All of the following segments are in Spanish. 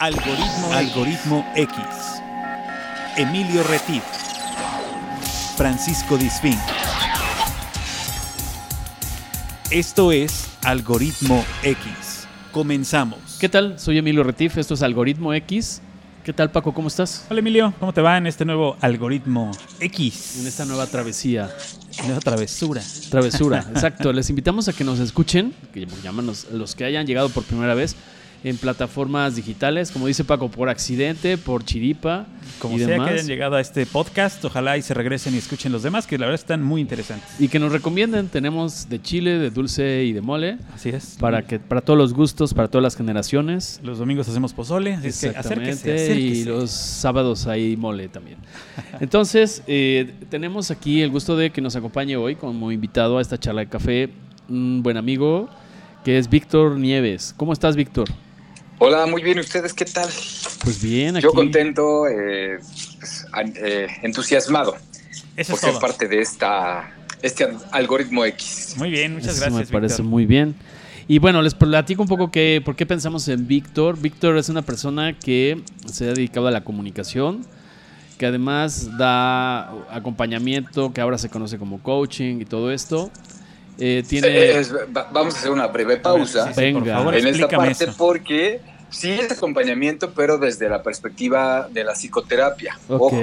Algoritmo, Algoritmo X. Emilio Retif. Francisco Disfín. Esto es Algoritmo X. Comenzamos. ¿Qué tal? Soy Emilio Retif, esto es Algoritmo X. ¿Qué tal Paco? ¿Cómo estás? Hola Emilio, ¿cómo te va en este nuevo Algoritmo X? En esta nueva travesía. Nueva travesura. Travesura, exacto. Les invitamos a que nos escuchen, que llámanos los que hayan llegado por primera vez en plataformas digitales, como dice Paco, por accidente, por chiripa. Como y sea demás. que hayan llegado a este podcast, ojalá y se regresen y escuchen los demás, que la verdad están muy interesantes. Y que nos recomienden, tenemos de chile, de dulce y de mole, Así es. para que para todos los gustos, para todas las generaciones. Los domingos hacemos pozole, así es que acérquese, Exactamente, y los sábados hay mole también. Entonces, eh, tenemos aquí el gusto de que nos acompañe hoy como invitado a esta charla de café un buen amigo que es Víctor Nieves. ¿Cómo estás, Víctor? Hola, muy bien. ¿Ustedes qué tal? Pues bien, aquí. Yo contento, eh, pues, eh, entusiasmado Eso por es ser todo. parte de esta, este al- algoritmo X. Muy bien, muchas Eso gracias. me parece Víctor. muy bien. Y bueno, les platico un poco que, por qué pensamos en Víctor. Víctor es una persona que se ha dedicado a la comunicación, que además da acompañamiento, que ahora se conoce como coaching y todo esto. Eh, tiene... Eh, es- vamos a hacer una breve pausa Sí, sí, Venga. por favor, en esta parte eso. porque sí es acompañamiento, pero desde la perspectiva de la psicoterapia. Ojo,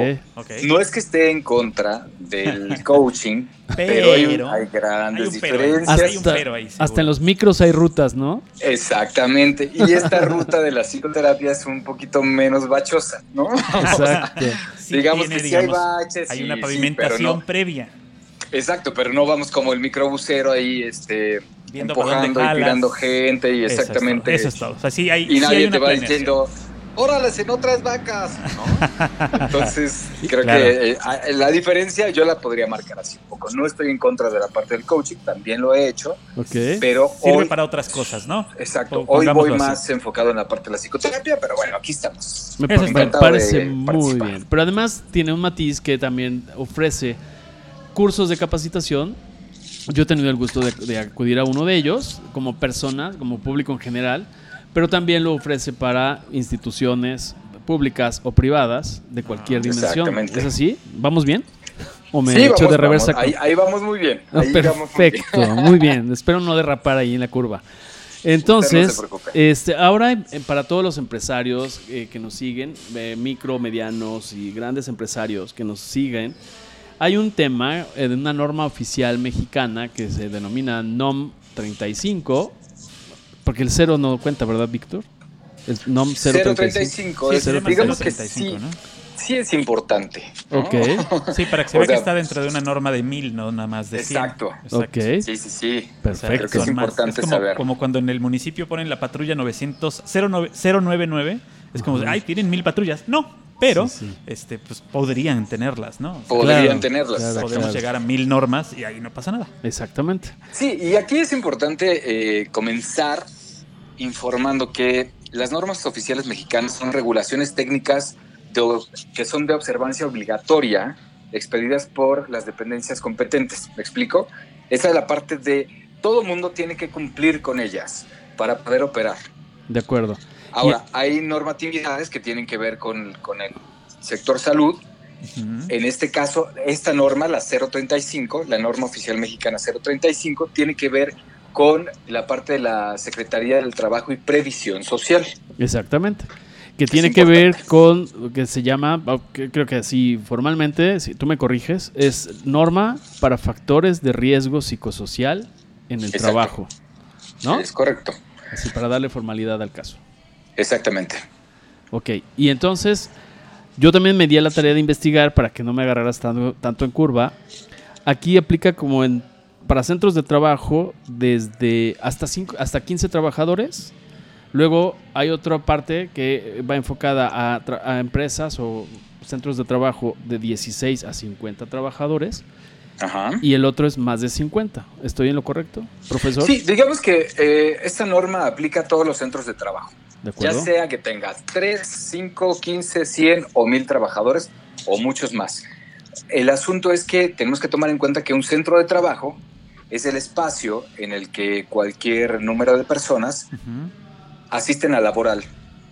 no es que esté en contra del coaching, pero, hay, Pero hay grandes hay un pero ahí. diferencias. hay un Hasta, pero ahí, seguro. hasta en los micros hay rutas, ¿no? Exactamente. Y esta ruta de la psicoterapia es un poquito menos bachosa, ¿no? Exacto. Sí digamos tiene, que sí hay baches. hay una sí, pavimentación pero no- previa. Exacto, pero no vamos como el microbusero ahí, este, Viendo empujando y tirando gente y Eso es exactamente. todo, Eso es todo. O sea, sí hay, Y sí hay nadie te va planeación. diciendo, órales en otras vacas, ¿no? Entonces, creo claro. que eh, la diferencia yo la podría marcar así un poco. No estoy en contra de la parte del coaching, también lo he hecho, Ok. pero Sirve hoy, para otras cosas, ¿no? exacto, hoy voy así. más enfocado en la parte de la psicoterapia, pero bueno, aquí estamos. Me, parece muy participar. bien. Pero además tiene un matiz que también ofrece cursos de capacitación. Yo he tenido el gusto de, de acudir a uno de ellos como persona, como público en general, pero también lo ofrece para instituciones públicas o privadas de cualquier dimensión. exactamente. ¿Es así? ¿Vamos bien? ¿O me Sí, echo vamos, de reversa? vamos. Ahí, ahí vamos muy bien. Ah, ahí vamos muy bien. perfecto, muy bien. Espero no derrapar ahí en la curva. Entonces, No este, ahora eh, para todos los empresarios eh, que nos siguen, eh, micro, medianos y grandes empresarios que nos siguen, hay un tema de una norma oficial mexicana que se denomina NOM 35, porque el cero no cuenta, ¿verdad, Víctor? El NOM 035. 035, Sí, es- se llama digamos que 035, sí, ¿no? sí es importante. ¿no? Ok, Sí, para que se O vea que sea, está dentro de una norma de mil, no nada más de 100. Exacto. ok, Sí, sí, sí. O sea, perfecto. Creo que es importante como, saber. Como cuando en el municipio ponen la patrulla 900, 09 099, es como, Ujú. ay, tienen mil patrullas. No, pero Sí, sí. este pues podrían tenerlas, ¿no? Podrían Claro, tenerlas. claro. Podemos llegar a mil normas y ahí no pasa nada. Exactamente. Sí, y aquí es importante eh, comenzar informando que las normas oficiales mexicanas son regulaciones técnicas de que son de observancia obligatoria expedidas por las dependencias competentes. ¿Me explico? Esa es la parte de todo mundo tiene que cumplir con ellas para poder operar. De acuerdo. Ahora, hay normatividades que tienen que ver con, con el sector salud. En este caso, esta norma, la 035, la norma oficial mexicana 035, tiene que ver con la parte de la Secretaría del Trabajo y Previsión Social. Exactamente. Que tiene que ver con lo que se llama, creo que así formalmente, si tú me corriges, es norma para factores de riesgo psicosocial en el Exacto. trabajo. ¿No? Es correcto. Así para darle formalidad al caso. Exactamente. Ok, y entonces yo también me di a la tarea de investigar para que no me agarraras tanto, tanto en curva. Aquí aplica como en para centros de trabajo desde hasta, cinco, hasta 15 trabajadores. Luego hay otra parte que va enfocada a, a empresas o centros de trabajo de 16 a 50 trabajadores. Ajá. Y el otro es más de 50. ¿Estoy en lo correcto, profesor? Sí, digamos que eh, esta norma aplica a todos los centros de trabajo. ¿De Ya sea que tengas 3, 5, 15, 100 o 1000 trabajadores o muchos más. El asunto es que tenemos que tomar en cuenta que un centro de trabajo es el espacio en el que cualquier número de personas Ujú. asisten a laboral,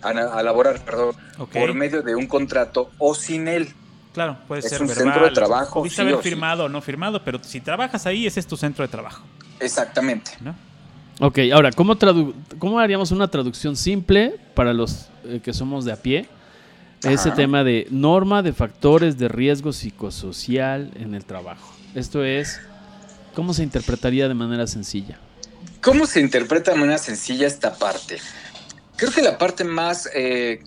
a, a laborar, perdón, por medio de un contrato o sin él. Claro, puede Es ser un verbal. centro de trabajo, Pudiste sí haber o sí. firmado o no firmado, pero si trabajas ahí, ese es tu centro de trabajo. Exactamente. ¿no? Ok, ahora, ¿cómo, tradu- ¿cómo haríamos una traducción simple para los eh, que somos de a pie? Ese tema de norma de factores de riesgo psicosocial en el trabajo. Esto es, ¿cómo se interpretaría de manera sencilla? ¿Cómo se interpreta de manera sencilla esta parte? Creo que la parte más eh,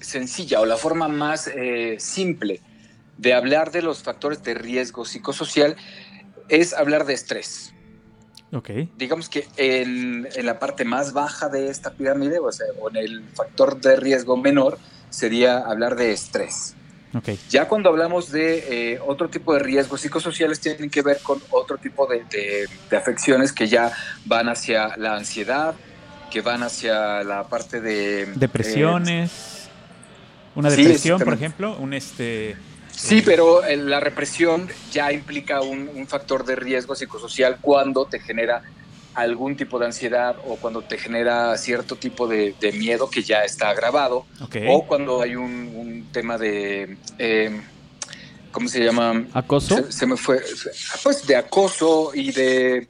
sencilla o la forma más eh, simple de hablar de los factores de riesgo psicosocial es hablar de estrés. Ok. Digamos que en, en la parte más baja de esta pirámide, o sea, o en el factor de riesgo menor, sería hablar de estrés. Ya cuando hablamos de eh, otro tipo de riesgos psicosociales, tienen que ver con otro tipo de, de- de afecciones que ya van hacia la ansiedad, que van hacia la parte de... eh, Depresiones. Una sí, depresión, por ejemplo. Un este. Sí, pero eh, la represión ya implica un, un factor de riesgo psicosocial cuando te genera algún tipo de ansiedad o cuando te genera cierto tipo de, de miedo que ya está agravado o cuando hay un, un tema de... eh, ¿Cómo se llama? ¿Acoso? Se, se me fue. Pues de acoso y de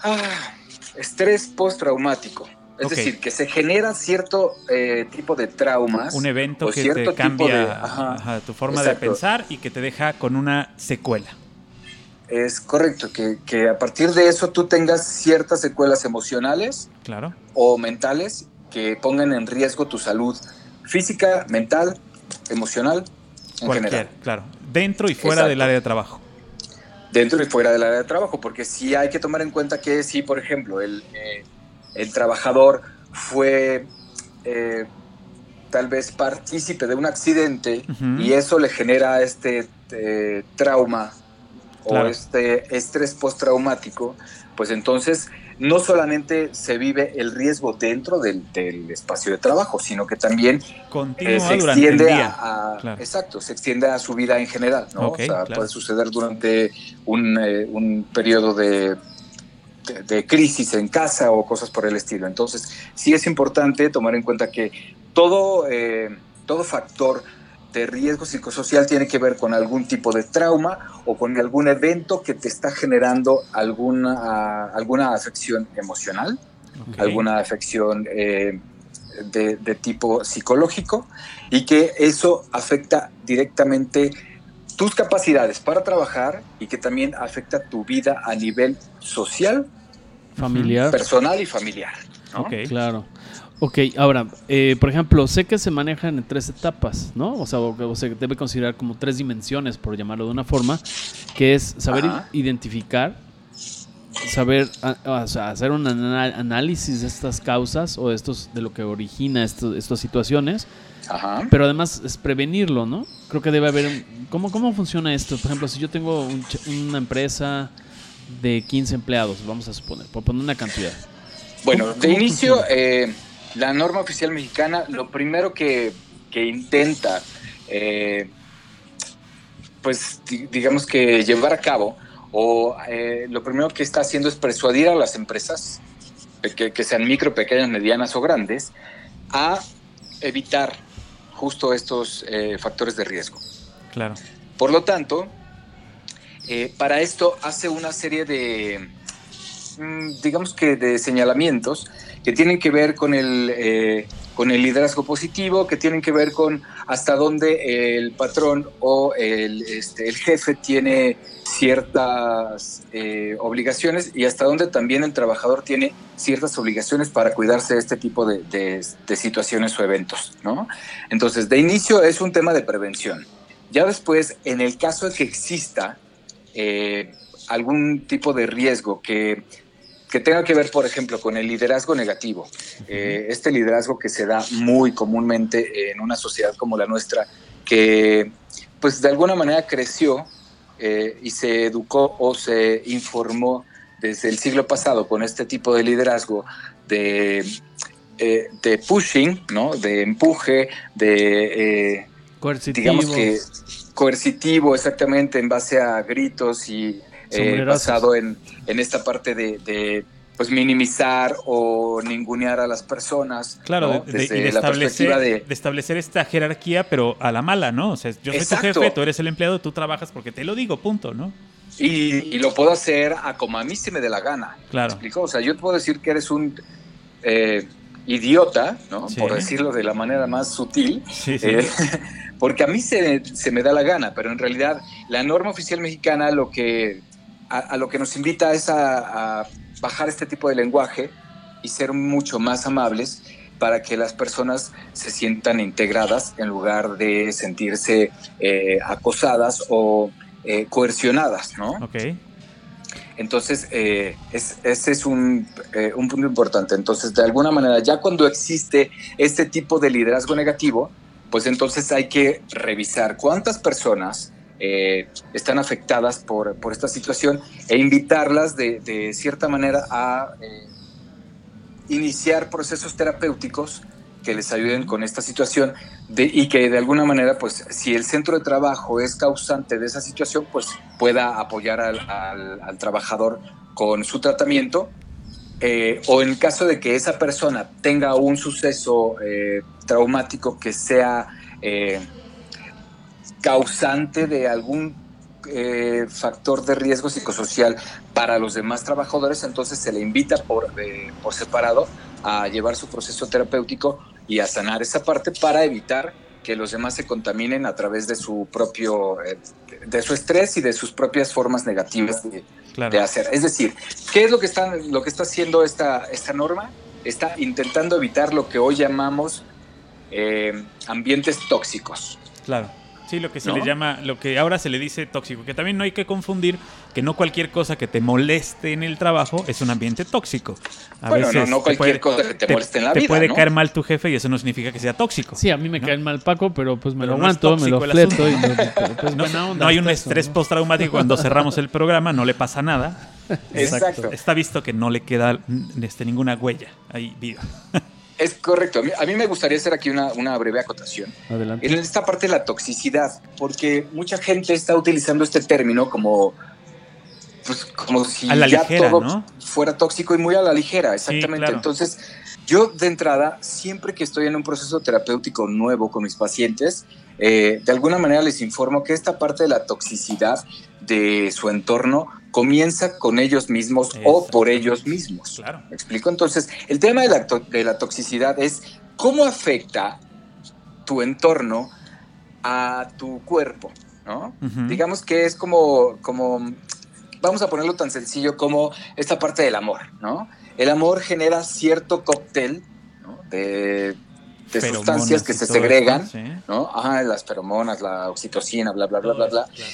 ah, estrés postraumático. Es decir, que se genera cierto eh, tipo de traumas. un evento que te cambia de- ajá, ajá, tu forma exacto. de pensar y que te deja con una secuela. Es correcto, que, que a partir de eso tú tengas ciertas secuelas emocionales Claro. o mentales que pongan en riesgo tu salud física, mental, emocional, en Cualquier, general. claro. Dentro y fuera Exacto. del área de trabajo. dentro y fuera del área de trabajo, porque sí hay que tomar en cuenta que si, por ejemplo, el, eh, el trabajador fue eh, tal vez partícipe de un accidente y eso le genera este eh, trauma Claro. o este estrés postraumático, pues entonces no solamente se vive el riesgo dentro del, del espacio de trabajo, sino que también eh, se extiende a, a- Claro. exacto, se extiende a su vida en general, ¿no? O sea, claro. puede suceder durante un, eh, un periodo de, de, de crisis en casa o cosas por el estilo. Entonces, sí es importante tomar en cuenta que todo, eh, todo factor de riesgo psicosocial tiene que ver con algún tipo de trauma o con algún evento que te está generando alguna, alguna afección emocional alguna afección eh, de, de tipo psicológico y que eso afecta directamente tus capacidades para trabajar y que también afecta tu vida a nivel social, Familiar. personal y familiar. ¿no? Ok. Claro. Ok, ahora, eh, por ejemplo, sé que se manejan en tres etapas, ¿no? O sea, o, o se debe considerar como tres dimensiones, por llamarlo de una forma, que es saber Ajá. identificar, saber, a- o sea, hacer un análisis de estas causas o de, estos, de lo que origina esto- estas situaciones, Ajá. pero además es prevenirlo, ¿no? Creo que debe haber... un- ¿cómo, ¿Cómo funciona esto? Por ejemplo, si yo tengo un una empresa de 15 empleados, vamos a suponer, por poner una cantidad. Bueno, ¿Cómo- de cómo inicio, eh, la norma oficial mexicana, lo primero que, que intenta, eh, pues di- digamos que llevar a cabo, o eh, lo primero que está haciendo es persuadir a las empresas, que, que sean micro, pequeñas, medianas o grandes, a evitar justo estos eh, factores de riesgo. Claro. Por lo tanto, eh, para esto hace una serie de, mm, digamos que de señalamientos que tienen que ver con el, eh, con el liderazgo positivo, que tienen que ver con hasta dónde el patrón o el, este, el jefe tiene ciertas eh, obligaciones y hasta dónde también el trabajador tiene ciertas obligaciones para cuidarse de este tipo de, de- situaciones o eventos, ¿no? Entonces, de inicio es un tema de prevención. Ya después, en el caso de que exista eh, algún tipo de riesgo que, que tenga que ver, por ejemplo, con el liderazgo negativo, eh, este liderazgo que se da muy comúnmente en una sociedad como la nuestra, que pues de alguna manera creció eh, y se educó o se informó desde el siglo pasado con este tipo de liderazgo de, eh, de pushing, ¿no? de empuje, de... Coercitivo. digamos que coercitivo exactamente en base a gritos y eh, basado en, en esta parte de, de, pues minimizar o ningunear a las personas. Claro, ¿no? de, de- Desde de la establecer, perspectiva de... de establecer esta jerarquía, pero a la mala, ¿no? O sea, yo soy Exacto. tu jefe, tú eres el empleado, tú trabajas porque te lo digo, punto, ¿no? y, y lo puedo hacer a como a mí se me dé la gana. ¿Me Claro. explico? O sea, yo te puedo decir que eres un eh, idiota, ¿no? Sí. Por decirlo de la manera más sutil. Sí, sí. Eh, porque a mí se, se me da la gana, pero en realidad la norma oficial mexicana lo que, a, a lo que nos invita es a, a bajar este tipo de lenguaje y ser mucho más amables para que las personas se sientan integradas en lugar de sentirse eh, acosadas o eh, coercionadas, ¿no? Ok. Entonces, eh, es- ese es un, un punto importante. Entonces, de alguna manera, ya cuando existe este tipo de liderazgo negativo, pues entonces hay que revisar cuántas personas eh, están afectadas por, por esta situación e invitarlas de, cierta manera a eh, iniciar procesos terapéuticos que les ayuden con esta situación y que de alguna manera, pues si el centro de trabajo es causante de esa situación, pues pueda apoyar al, trabajador con su tratamiento. eh, o en caso de que esa persona tenga un suceso traumático que sea causante de algún eh, factor de riesgo psicosocial para los demás trabajadores, entonces se le invita por, eh, por separado a llevar su proceso terapéutico y a sanar esa parte para evitar que los demás se contaminen a través de su propio, eh, de su estrés y de sus propias formas negativas de, Claro. de hacer. Es decir, ¿qué es lo que está, lo que está haciendo esta, esta norma? Está intentando evitar lo que hoy llamamos ambientes tóxicos. Claro. Sí, lo que se ¿No? le llama, lo que ahora se le dice tóxico, que también no hay que confundir que no cualquier cosa que te moleste en el trabajo es un ambiente tóxico. A bueno, no, veces no te cualquier puede- cosa que te, moleste en la te vida. puede ¿no? caer mal tu jefe y eso no significa que sea tóxico. Sí, a mí me ¿No? cae mal Paco, pero pues me Pero lo no aguanto, me lo fleto y no, pues, No, buena onda no hay un eso, estrés ¿no? postraumático cuando cerramos el programa, no le pasa nada. Exacto. Está visto que no le queda este, ninguna huella ahí viva. Es correcto. A mí, a mí me gustaría hacer aquí una, una breve acotación. Adelante. En esta parte de la toxicidad, porque mucha gente está utilizando este término como, pues, como si A la ya ligera, todo ¿no? fuera tóxico y muy a la ligera, exactamente. claro. Entonces, yo de entrada, siempre que estoy en un proceso terapéutico nuevo con mis pacientes, eh, de alguna manera les informo que esta parte de la toxicidad de su entorno comienza con ellos mismos o por ellos mismos. Claro. ¿Me explico? Entonces, el tema de la, to- de la toxicidad es cómo afecta tu entorno a tu cuerpo, ¿no? Digamos que es como, como, vamos a ponerlo tan sencillo como esta parte del amor, ¿no? El amor genera cierto cóctel ¿no? de, sustancias que se segregan, sí. ¿no? Ajá, las feromonas, la oxitocina, bla, bla, bla, bla, bla. Claro.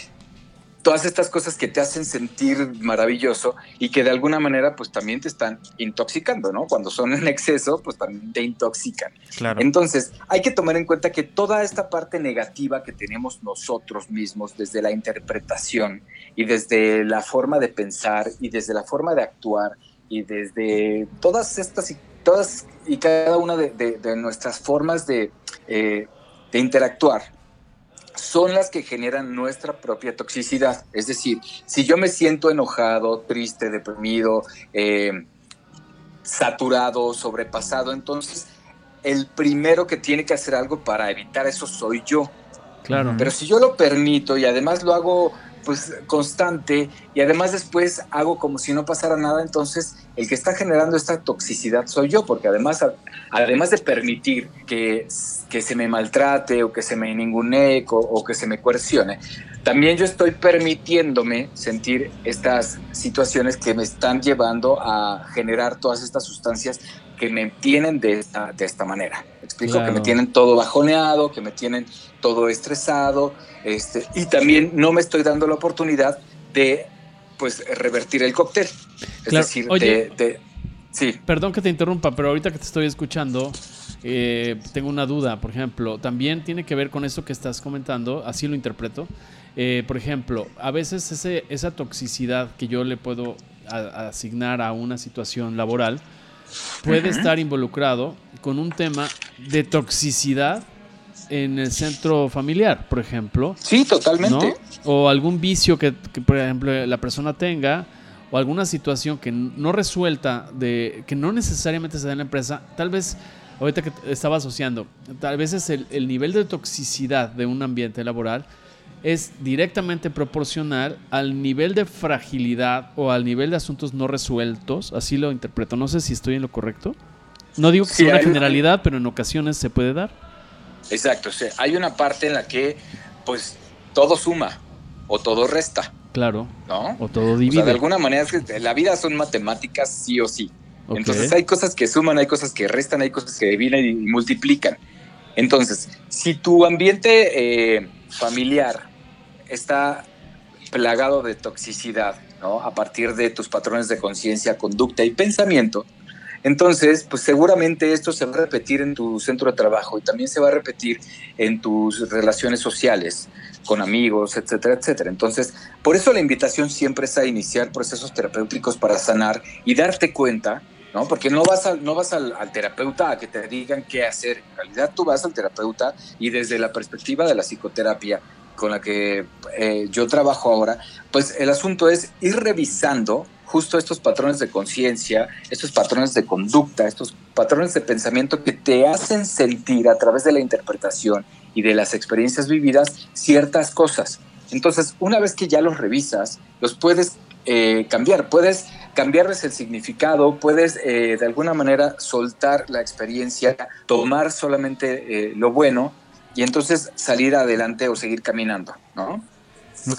Todas estas cosas que te hacen sentir maravilloso y que de alguna manera pues también te están intoxicando, ¿no? Cuando son en exceso pues también te intoxican. Claro. Entonces, hay que tomar en cuenta que toda esta parte negativa que tenemos nosotros mismos, desde la interpretación y desde la forma de pensar y desde la forma de actuar y desde todas estas y todas y cada una de, de- de nuestras formas de, eh, de interactuar, son las que generan nuestra propia toxicidad. Es decir, si yo me siento enojado, triste, deprimido, eh, saturado, sobrepasado, entonces el primero que tiene que hacer algo para evitar eso soy yo. Claro. Pero si yo lo permito y además lo hago pues constante y además después hago como si no pasara nada, entonces el que está generando esta toxicidad soy yo, porque además, además de permitir que, que se me maltrate o que se me ningunee o, o que se me coercione, también yo estoy permitiéndome sentir estas situaciones que me están llevando a generar todas estas sustancias que me tienen de esta, de esta manera. ¿Me explico? Claro. Que me tienen todo bajoneado, que me tienen todo estresado, este, y también no me estoy dando la oportunidad de pues revertir el cóctel. Es Claro. decir, Oye. de, de- sí, Perdón que te interrumpa, pero ahorita que te estoy escuchando, eh, tengo una duda. Por ejemplo, también tiene que ver con eso que estás comentando, así lo interpreto. Eh, por ejemplo, a veces ese, esa toxicidad que yo le puedo a- asignar a una situación laboral puede estar involucrado con un tema de toxicidad en el centro familiar, por ejemplo. sí, totalmente. ¿no? O algún vicio que, que, por ejemplo, la persona tenga, o alguna situación que no resuelta, de, que no necesariamente se da en la empresa, tal vez, ahorita que estaba asociando, tal vez es el, el nivel de toxicidad de un ambiente laboral es directamente proporcional al nivel de fragilidad o al nivel de asuntos no resueltos, así lo interpreto. No sé si estoy en lo correcto. No digo que sea una generalidad, pero en ocasiones se puede dar. Exacto, o sea, hay una parte en la que pues todo suma o todo resta. Claro. ¿No? O todo divide. de alguna manera es que la vida son matemáticas sí o sí. Entonces hay cosas que suman, hay cosas que restan, hay cosas que dividen y multiplican. Entonces, si tu ambiente eh, familiar está plagado de toxicidad, ¿no? A partir de tus patrones de conciencia, conducta y pensamiento, entonces, pues seguramente esto se va a repetir en tu centro de trabajo y también se va a repetir en tus relaciones sociales, con amigos, etcétera, etcétera. Entonces, por eso la invitación siempre es a iniciar procesos terapéuticos para sanar y darte cuenta, ¿no? Porque no vas, no vas al, al terapeuta a que te digan qué hacer. En realidad tú vas al terapeuta y desde la perspectiva de la psicoterapia con la que eh, yo trabajo ahora, pues el asunto es ir revisando justo estos patrones de conciencia, estos patrones de conducta, estos patrones de pensamiento que te hacen sentir a través de la interpretación y de las experiencias vividas ciertas cosas. Entonces, una vez que ya los revisas, los puedes eh, cambiar, puedes cambiarles el significado, puedes eh, de alguna manera soltar la experiencia, tomar solamente lo bueno y entonces salir adelante o seguir caminando, ¿no?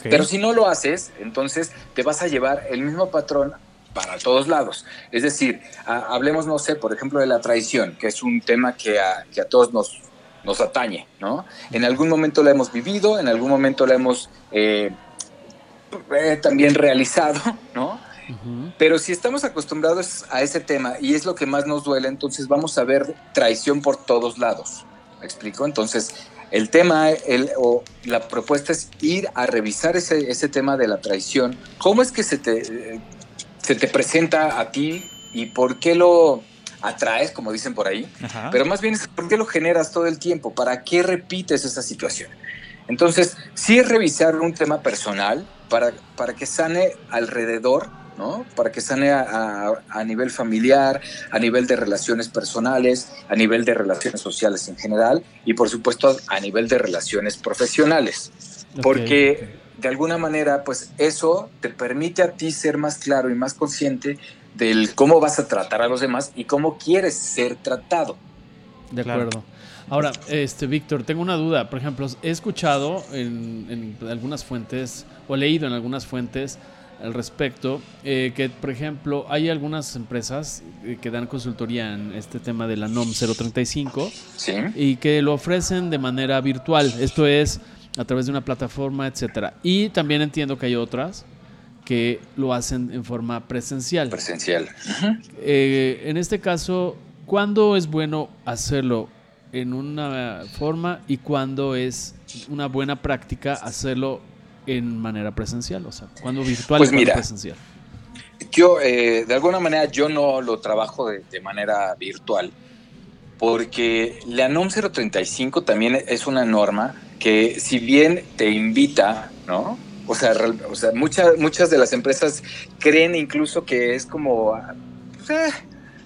Pero si no lo haces, entonces te vas a llevar el mismo patrón para todos lados. Es decir, hablemos, no sé, por ejemplo, de la traición, que es un tema que a, que a todos nos, nos atañe, ¿no? En algún momento la hemos vivido, en algún momento la hemos eh, eh, también realizado, ¿no? Pero si estamos acostumbrados a ese tema y es lo que más nos duele, entonces vamos a ver traición por todos lados. ¿Me explico? Entonces, el tema el, o la propuesta es ir a revisar ese, ese tema de la traición. ¿Cómo es que se te, se te presenta a ti y por qué lo atraes, como dicen por ahí? Pero más bien es por qué lo generas todo el tiempo, para qué repites esa situación. Entonces, sí es revisar un tema personal para, para que sane alrededor para que sane a, nivel familiar, a nivel de relaciones personales, a nivel de relaciones sociales en general y por supuesto a nivel de relaciones profesionales. Porque de alguna manera, pues eso te permite a ti ser más claro y más consciente del cómo vas a tratar a los demás y cómo quieres ser tratado. De acuerdo. Ahora, este Víctor, tengo una duda. Por ejemplo, he escuchado en, en algunas fuentes o leído en algunas fuentes al respecto, eh, que por ejemplo hay algunas empresas eh, que dan consultoría en este tema de la NOM 035 y que lo ofrecen de manera virtual, esto es a través de una plataforma, etcétera. Y también entiendo que hay otras que lo hacen en forma presencial. Presencial. Eh, en este caso, ¿cuándo es bueno hacerlo en una forma y cuándo es una buena práctica hacerlo en manera presencial? O sea, cuando virtual pues mira, presencial? Yo, eh, de alguna manera, yo no lo trabajo de, manera virtual, porque la NOM 035 también es una norma que, si bien te invita, ¿no? O sea, o sea muchas, muchas de las empresas creen incluso que es como, pues, eh,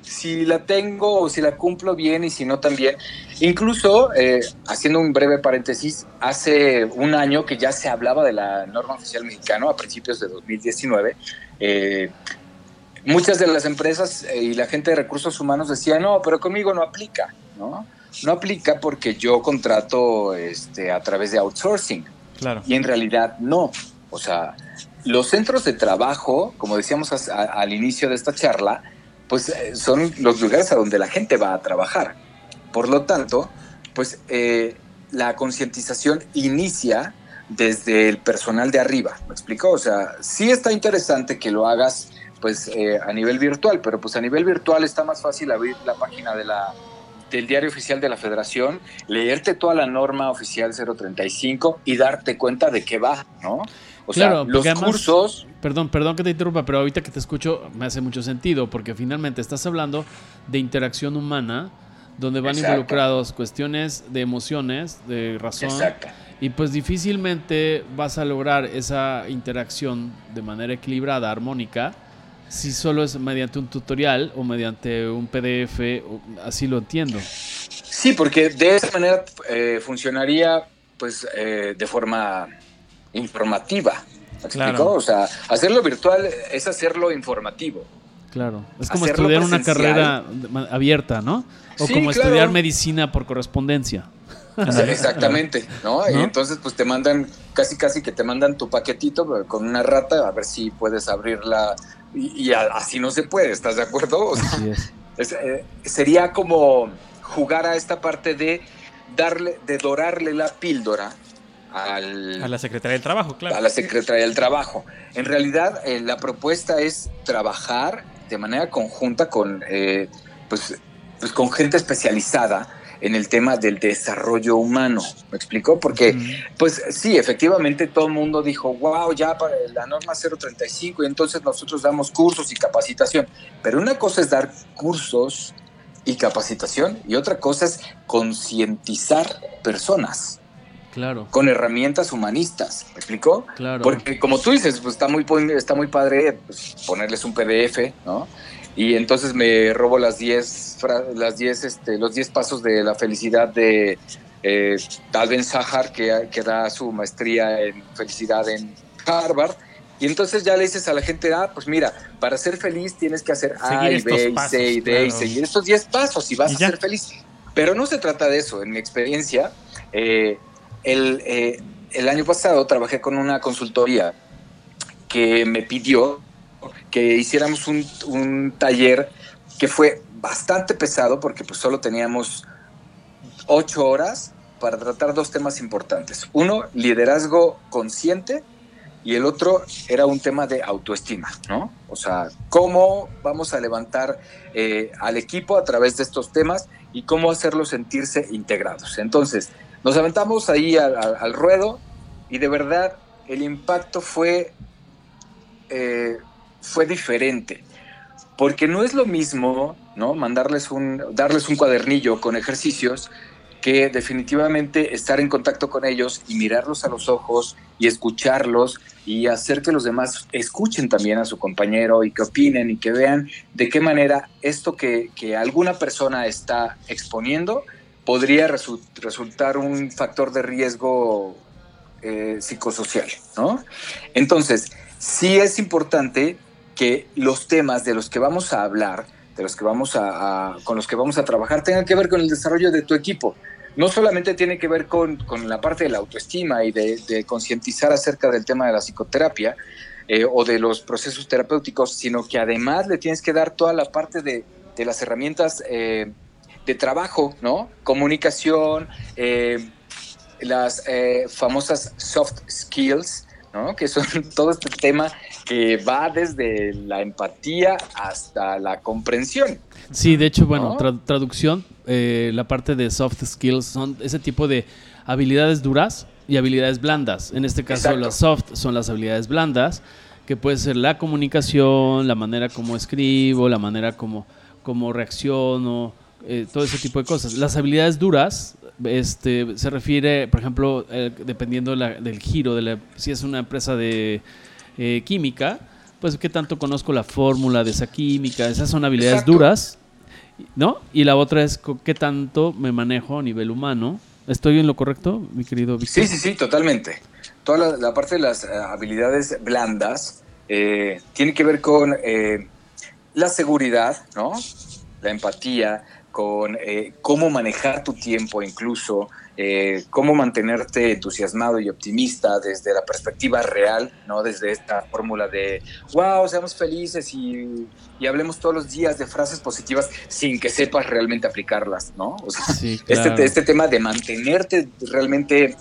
si la tengo o si la cumplo bien y si no también. Incluso, eh, haciendo un breve paréntesis, hace un año que ya se hablaba de la norma oficial mexicana, a principios de 2019, eh, muchas de las empresas eh, y la gente de recursos humanos decía, no, pero conmigo no aplica, ¿no? No aplica porque yo contrato este, a través de outsourcing. Claro. Y en realidad no. O sea, los centros de trabajo, como decíamos al inicio de esta charla, pues eh, son los lugares a donde la gente va a trabajar. Por lo tanto, pues eh, la concientización inicia desde el personal de arriba, ¿me explico? O sea, sí está interesante que lo hagas pues eh, a nivel virtual, pero pues a nivel virtual está más fácil abrir la página de la, del diario oficial de la federación, leerte toda la norma oficial 035 y darte cuenta de qué va, ¿no? O sea, los cursos. Perdón, perdón que te interrumpa, pero ahorita que te escucho me hace mucho sentido, porque finalmente estás hablando de interacción humana, donde van involucrados cuestiones de emociones, de razón. Exacto. Y pues difícilmente vas a lograr esa interacción de manera equilibrada, armónica, si solo es mediante un tutorial o mediante un PDF, así lo entiendo. Sí, porque de esa manera eh, funcionaría pues eh, de forma informativa. ¿Me explico? O sea, hacerlo virtual es hacerlo informativo. Claro, es como estudiar una carrera abierta, ¿no? O como estudiar medicina por correspondencia. Exactamente, ¿no? Y entonces pues te mandan, casi casi que te mandan tu paquetito con una rata a ver si puedes abrirla y, así no se puede, ¿estás de acuerdo? Eh, sería como jugar a esta parte de darle, de dorarle la píldora al, a la Secretaría del Trabajo, claro. A la Secretaría del Trabajo. En realidad, eh, la propuesta es trabajar de manera conjunta con, eh, pues, pues, con gente especializada en el tema del desarrollo humano. ¿Me explicó? Porque, pues sí, efectivamente todo el mundo dijo, wow, ya para la norma 035 y entonces nosotros damos cursos y capacitación. Pero una cosa es dar cursos y capacitación y otra cosa es concientizar personas. Claro. Con herramientas humanistas, ¿me explicó? Claro. Porque como tú dices, pues está muy, está muy padre pues, ponerles un PDF, ¿no? Y entonces me robo las 10, las este, los 10 pasos de la felicidad de eh, Alvin Sahar, que, que da su maestría en felicidad en Harvard. Y entonces ya le dices a la gente, ah, pues mira, para ser feliz tienes que hacer A y B y C y D y seguir estos 10 pasos y vas a ser feliz. Pero no se trata de eso. En mi experiencia, eh, el, eh, el año pasado trabajé con una consultoría que me pidió que hiciéramos un, taller que fue bastante pesado porque pues solo teníamos ocho horas para tratar dos temas importantes. Uno, liderazgo consciente y el otro era un tema de autoestima, ¿no? O sea, cómo vamos a levantar eh, al equipo a través de estos temas y cómo hacerlos sentirse integrados. Entonces, nos aventamos ahí al, ruedo y de verdad el impacto fue, eh, fue diferente. Porque no es lo mismo, ¿no? Mandarles un, darles un cuadernillo con ejercicios que definitivamente estar en contacto con ellos y mirarlos a los ojos y escucharlos y hacer que los demás escuchen también a su compañero y que opinen y que vean de qué manera esto que, que alguna persona está exponiendo podría resultar un factor de riesgo eh, psicosocial, ¿no? Entonces, sí es importante que los temas de los que vamos a hablar, de los que vamos a, con los que vamos a trabajar, tengan que ver con el desarrollo de tu equipo. No solamente tiene que ver con, la parte de la autoestima y de, concientizar acerca del tema de la psicoterapia eh, o de los procesos terapéuticos, sino que además le tienes que dar toda la parte de, las herramientas eh, de trabajo, ¿no? Comunicación, eh, las famosas soft skills, ¿no? Que son todo este tema que va desde la empatía hasta la comprensión. Sí, de hecho, bueno, traducción, eh, la parte de soft skills son ese tipo de habilidades duras y habilidades blandas. En este caso, las soft son las habilidades blandas, que puede ser la comunicación, la manera como escribo, la manera como, como reacciono, eh, todo ese tipo de cosas. Las habilidades duras este, se refiere, por ejemplo, eh, dependiendo del giro, de la, si es una empresa de eh, química, pues qué tanto conozco la fórmula de esa química, esas son habilidades duras, ¿no? Y la otra es qué tanto me manejo a nivel humano. ¿Estoy en lo correcto, mi querido Víctor? Sí, sí, sí, totalmente. Toda la, parte de las habilidades blandas tiene que ver con la seguridad, ¿no? La empatía, con eh, cómo manejar tu tiempo incluso, eh, cómo mantenerte entusiasmado y optimista desde la perspectiva real, ¿no? Desde esta fórmula de, wow, seamos felices y, hablemos todos los días de frases positivas sin que sepas realmente aplicarlas, ¿no? este, este tema de mantenerte realmente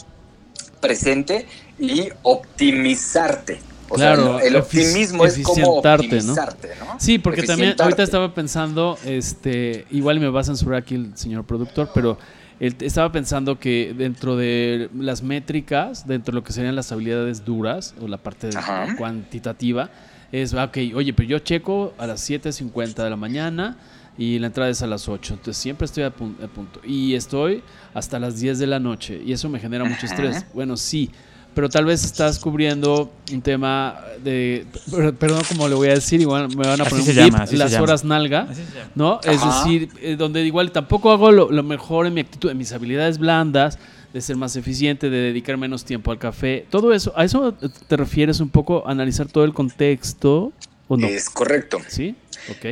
presente y optimizarte, claro, el optimismo es como optimizarte, ¿no? Sí, porque también ahorita estaba pensando, este, igual me va a censurar aquí el señor productor, pero estaba pensando que dentro de las métricas, dentro de lo que serían las habilidades duras o la parte cuantitativa, es, ok, oye, pero yo checo a las 7.50 de la mañana y la entrada es a las 8, entonces siempre estoy a, punto. Y estoy hasta las 10 de la noche y eso me genera mucho estrés. Bueno, sí, pero tal vez estás cubriendo un tema de, per- perdón como le voy a decir, igual me van a Así poner un llama, las llama. horas nalga, Así se llama. ¿no? Es decir, eh, donde igual tampoco hago lo, lo mejor en mi actitud, en mis habilidades blandas, de ser más eficiente, de dedicar menos tiempo al café, todo eso, ¿a eso te refieres un poco, analizar todo el contexto o no? Es correcto. ¿Sí?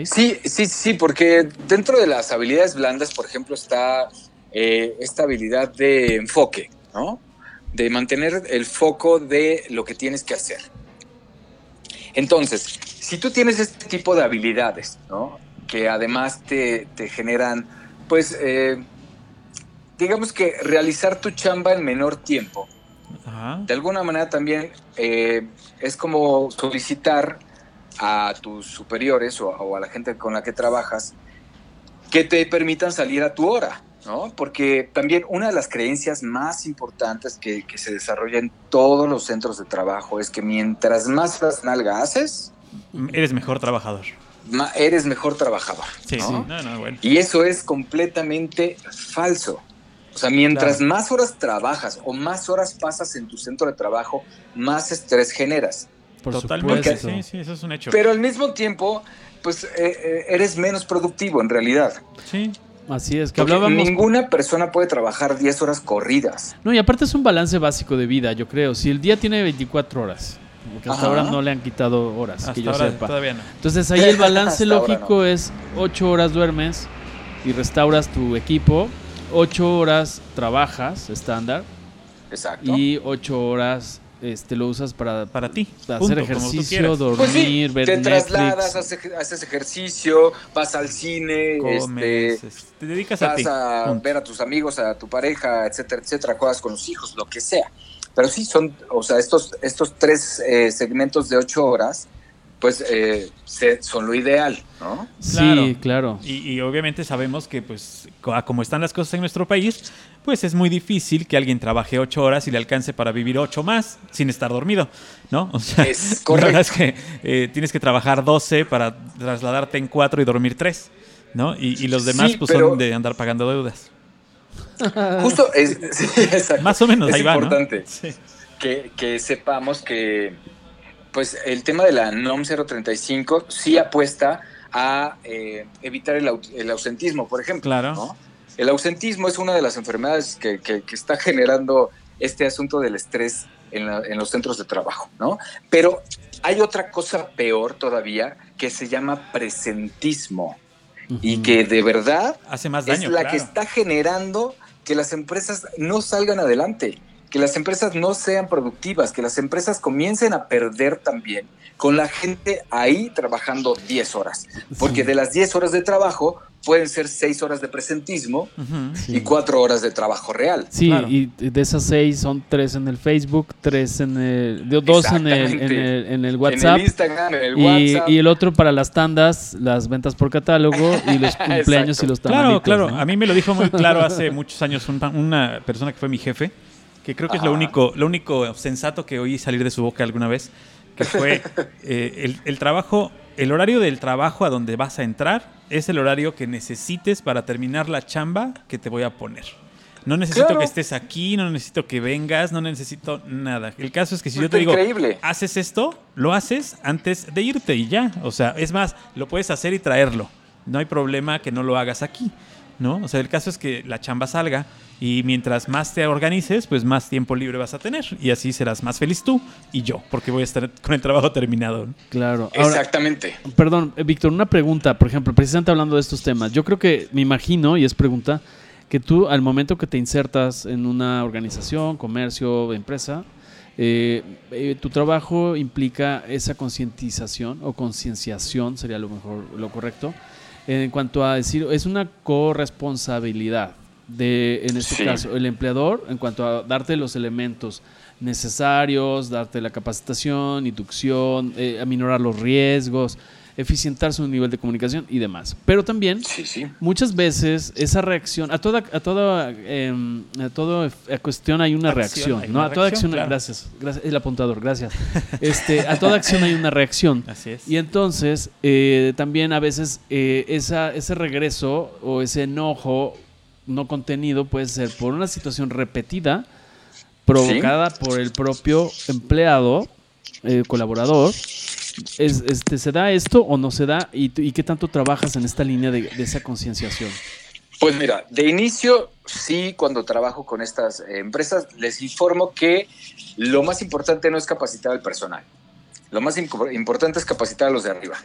Sí, sí, sí, porque dentro de las habilidades blandas, por ejemplo, está eh, esta habilidad de enfoque, ¿no? De mantener el foco de lo que tienes que hacer. Entonces, si tú tienes este tipo de habilidades, ¿no? Que además te, te generan, pues, eh, digamos que realizar tu chamba en menor tiempo, Ajá. de alguna manera también eh, es como solicitar a tus superiores o, o a la gente con la que trabajas que te permitan salir a tu hora, ¿no? Porque también una de las creencias más importantes que, que se desarrolla en todos los centros de trabajo es que mientras más horas nalga haces, Eres mejor trabajador. ma- eres mejor trabajador. Sí, ¿no? sí. No, no, bueno. Y eso es completamente falso. O sea, mientras Claro. más horas trabajas o más horas pasas en tu centro de trabajo, más estrés generas. Por Totalmente. Sí, sí, eso es un hecho. Pero al mismo tiempo, pues eh, eh, eres menos productivo en realidad. Sí. Así es, que Porque hablábamos... ninguna persona puede trabajar 10 horas corridas. No, y aparte es un balance básico de vida, yo creo. Si el día tiene 24 horas, porque hasta Ajá. ahora no le han quitado horas, Hasta que yo ahora sepa. todavía no. Entonces ahí el balance lógico es 8 horas duermes y restauras tu equipo, 8 horas trabajas estándar Exacto. y 8 horas este, lo usas para, Para ti. hacer punto, ejercicio, dormir, pues sí, ver te Netflix. trasladas, haces, haces ejercicio, vas al cine, Comes, este, es- te dedicas a ti. vas a punto. ver a tus amigos, a tu pareja, etcétera, etcétera, juegas con los hijos, lo que sea. Pero sí son, o sea, estos, estos tres eh, segmentos de ocho horas, pues eh, se- son lo ideal, ¿no? Sí, claro. Y, y obviamente sabemos que, pues, como están las cosas en nuestro país, pues es muy difícil que alguien trabaje ocho horas y le alcance para vivir ocho más sin estar dormido, ¿no? O sea, Es la correcto. verdad es que eh, tienes que trabajar 12 para trasladarte en cuatro y dormir tres, ¿no? Y, y los demás, Sí, pues, pero- son de andar pagando deudas. Justo es, sí. Más o menos, es ahí va, ¿no? importante Sí. que, que sepamos que pues el tema de la NOM 035 sí apuesta a eh, evitar el, au- el ausentismo, por ejemplo. Claro. ¿no? El ausentismo es una de las enfermedades que, que- que está generando este asunto del estrés en, la- en los centros de trabajo, ¿no? Pero hay otra cosa peor todavía que se llama presentismo y que de verdad Hace más es daño, la claro. que está generando que las empresas no salgan adelante, que las empresas no sean productivas, que las empresas comiencen a perder también con la gente ahí trabajando 10 horas. Porque Sí. de las 10 horas de trabajo pueden ser 6 horas de presentismo Ujú. Sí. y 4 horas de trabajo real. Sí, Claro. y de esas seis son tres en el Facebook, tres en el, de- dos en el, en el, en el En WhatsApp. el Instagram, en el Y, WhatsApp. y el otro para las tandas, las ventas por catálogo y los cumpleaños y los Claro, tamalitos. claro. ¿no? A mí me lo dijo muy claro hace muchos años una persona que fue mi jefe, que creo que es lo Ajá. único, lo único sensato que oí salir de su boca alguna vez, que fue eh, el, el trabajo, el horario del trabajo a donde vas a entrar es el horario que necesites para terminar la chamba que te voy a poner. No necesito Claro. que estés aquí, no necesito que vengas, no necesito nada. El caso es que si yo Está te digo, increíble. haces esto, lo haces antes de irte y ya. O sea, es más, lo puedes hacer y traerlo. No hay problema que no lo hagas aquí, ¿no? O sea, el caso es que la chamba salga y mientras más te organices, pues más tiempo libre vas a tener y así serás más feliz tú y yo, porque voy a estar con el trabajo terminado. ¿no? Claro. Ahora, Exactamente. perdón, eh, Víctor, una pregunta, por ejemplo, precisamente hablando de estos temas. Yo creo que, me imagino, y es pregunta, que tú al momento que te insertas en una organización, comercio, empresa, eh, eh, tu trabajo implica esa concientización o concienciación, sería lo mejor, lo correcto, en cuanto a decir, es una corresponsabilidad de, en este Sí. caso, el empleador, en cuanto a darte los elementos necesarios, darte la capacitación, inducción, eh, aminorar los riesgos, eficientar su nivel de comunicación y demás. Pero también Sí, sí. muchas veces esa reacción, a toda, a toda, em, a toda eh, cuestión hay una Acción, reacción, hay ¿no? una a toda reacción, acción, claro. gracias, gracias, el apuntador, gracias. Este, a toda acción hay una reacción. Así es. Y entonces, eh, también a veces eh, esa, ese regreso o ese enojo no contenido puede ser por una situación repetida provocada por el propio empleado, eh, colaborador. Es, este, ¿Se da esto o no se da? ¿Y, y qué tanto trabajas en esta línea de, de esa concienciación? Pues mira, de inicio, sí, cuando trabajo con estas eh, empresas, les informo que lo más importante no es capacitar al personal. Lo más impo- importante es capacitar a los de arriba.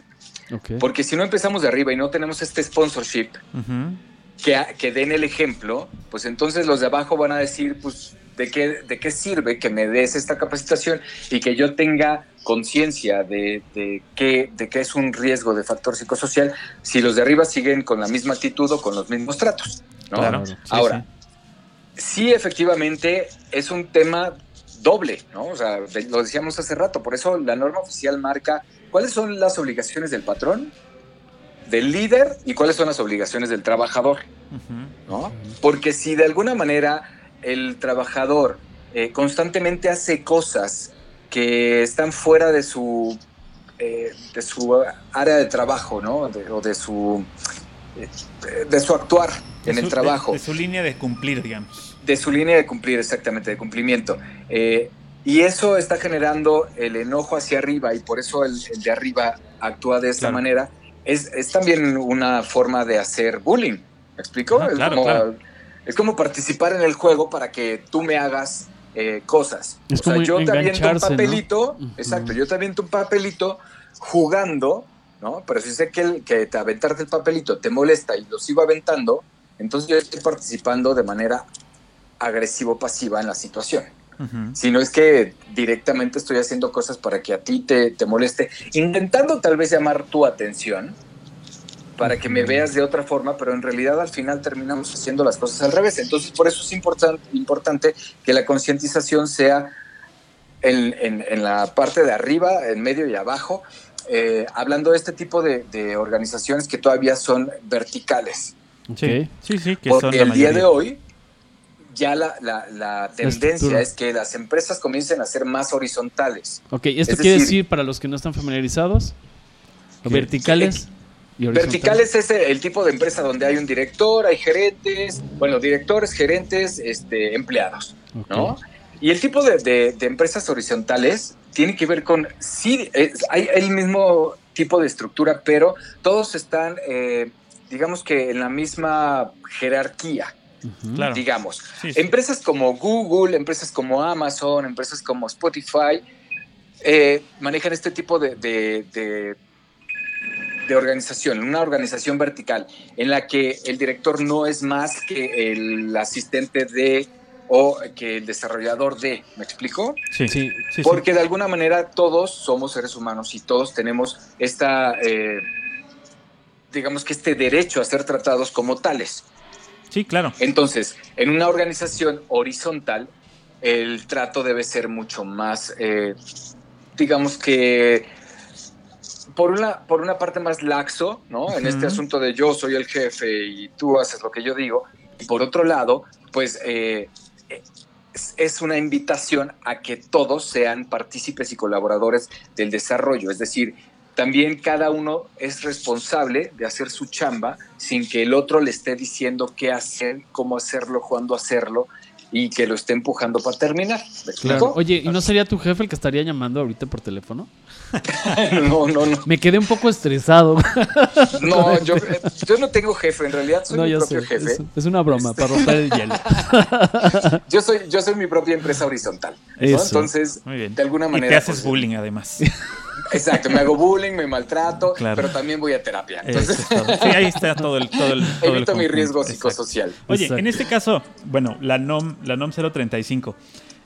Ok. Porque si no empezamos de arriba y no tenemos este sponsorship Ujú. Que, que den el ejemplo, pues entonces los de abajo van a decir, pues, ¿de qué, de qué sirve que me des esta capacitación y que yo tenga conciencia de, de, qué, de qué es un riesgo de factor psicosocial si los de arriba siguen con la misma actitud o con los mismos tratos? ¿no? Claro. Sí, Ahora, sí, efectivamente, es un tema doble, ¿no? O sea, lo decíamos hace rato, por eso la norma oficial marca cuáles son las obligaciones del patrón, del líder y cuáles son las obligaciones del trabajador. ¿no? Porque si de alguna manera el trabajador eh, constantemente hace cosas que están fuera de su, eh, de su área de trabajo, ¿no? De- o de su, eh, de su actuar en su- el trabajo De, su línea de cumplir, digamos. de su línea de cumplir, exactamente, de cumplimiento. Eh, y eso está generando el enojo hacia arriba y por eso el, el de arriba actúa de esta Claro. manera. Es, es también una forma de hacer bullying. ¿Me explico? Ah, es, claro, como, claro. es como participar en el juego para que tú me hagas eh, cosas. Es o sea, yo te aviento un papelito, exacto, yo te aviento un papelito jugando, ¿no? Pero si sé que, el, que te aventarte el papelito te molesta y lo sigo aventando, entonces yo estoy participando de manera agresivo-pasiva en la situación. Ujú. Si no es que directamente estoy haciendo cosas para que a ti te, te moleste, intentando tal vez llamar tu atención para que me veas de otra forma, pero en realidad al final terminamos haciendo las cosas al revés. Entonces, por eso es importan- importante que la concientización sea en, en- en la parte de arriba, en medio y abajo, eh, hablando de este tipo de, de organizaciones que todavía son verticales. Sí, sí, sí, que son Porque la el día mayoría. de hoy ya la, la- la tendencia es que las empresas comiencen a ser más horizontales. Ok, ¿esto Es quiere decir- decir para los que no están familiarizados? Que- Verticales y horizontales. Verticales es el tipo de empresa donde hay un director, hay gerentes, bueno, directores, gerentes, este, empleados. ¿no? Y el tipo de, de- de empresas horizontales tiene que ver con, sí, es- hay el mismo tipo de estructura, pero todos están, eh, digamos que en la misma jerarquía. Digamos. Sí, sí. Empresas como Google, empresas como Amazon, empresas como Spotify, eh, manejan este tipo de, de- de- de organización, una organización vertical, en la que el director no es más que el asistente de o que el desarrollador de, ¿me explico? Sí, sí, Sí. sí. Porque de alguna manera todos somos seres humanos y todos tenemos esta, eh, digamos que este derecho a ser tratados como tales. Sí, claro. Entonces, en una organización horizontal, el trato debe ser mucho más, eh, digamos que, por una, por una parte más laxo, ¿no? En este asunto de yo soy el jefe y tú haces lo que yo digo. Y por otro lado, pues eh, es una invitación a que todos sean partícipes y colaboradores del desarrollo. Es decir, también cada uno es responsable de hacer su chamba sin que el otro le esté diciendo qué hacer, cómo hacerlo, cuándo hacerlo y que lo esté empujando para terminar. ¿Me Claro. explico? Oye, ¿y no sería tu jefe el que estaría llamando ahorita por teléfono? no, no, no. Me quedé un poco estresado. No, yo, yo no tengo jefe, en realidad soy no, mi propio sé. jefe. Es, es una broma para romper el hielo. Yo soy, yo soy mi propia empresa horizontal. Entonces, Muy bien. de alguna y manera. te haces pues, bullying además. Exacto, me hago bullying, me maltrato, Claro. pero también voy a terapia. Entonces. Sí, ahí está todo el todo el todo el evito mi riesgo Exacto. psicosocial. Oye, Exacto. en este caso, bueno, la NOM, la NOM 035,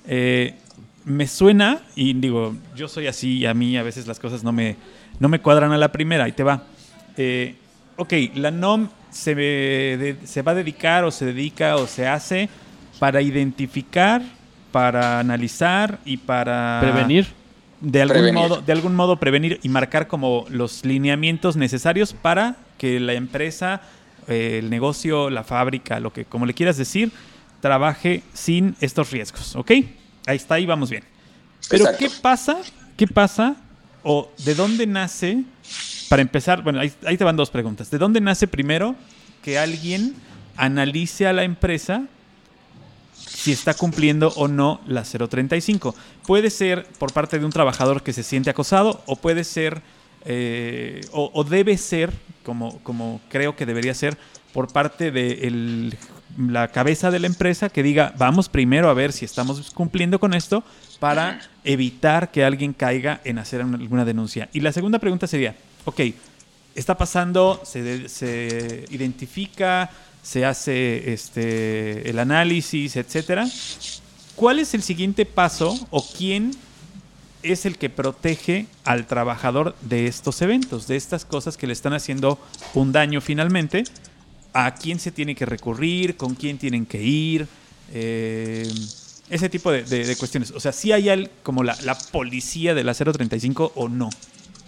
eh, me suena, y digo, yo soy así, y a mí a veces las cosas no me, no me cuadran a la primera, ahí te va. Eh, ok, la NOM se, de- se va a dedicar o se dedica o se hace para identificar, para analizar y para... Prevenir. De algún, Prevenir. modo, de algún modo prevenir y marcar como los lineamientos necesarios para que la empresa, eh, el negocio, la fábrica, lo que como le quieras decir, trabaje sin estos riesgos, ¿ok? Ahí está, ahí vamos bien. Pero Exacto. ¿qué pasa? ¿Qué pasa? ¿O de dónde nace? Para empezar, bueno, ahí, ahí te van dos preguntas. ¿De dónde nace primero que alguien analice a la empresa si está cumpliendo o no la 035. Puede ser por parte de un trabajador que se siente acosado o puede ser, eh, o, debe ser, como, como creo que debería ser, por parte de la cabeza de la empresa que diga, vamos primero a ver si estamos cumpliendo con esto para evitar que alguien caiga en hacer una- alguna denuncia. Y la segunda pregunta sería, ok, está pasando, se, se identifica, se hace este, el análisis, etcétera. ¿Cuál es el siguiente paso o quién es el que protege al trabajador de estos eventos, de estas cosas que le están haciendo un daño finalmente? ¿A quién se tiene que recurrir? ¿Con quién tienen que ir? Eh, ese tipo de, cuestiones. O sea, si hay al- como la, la policía de la 035 o no.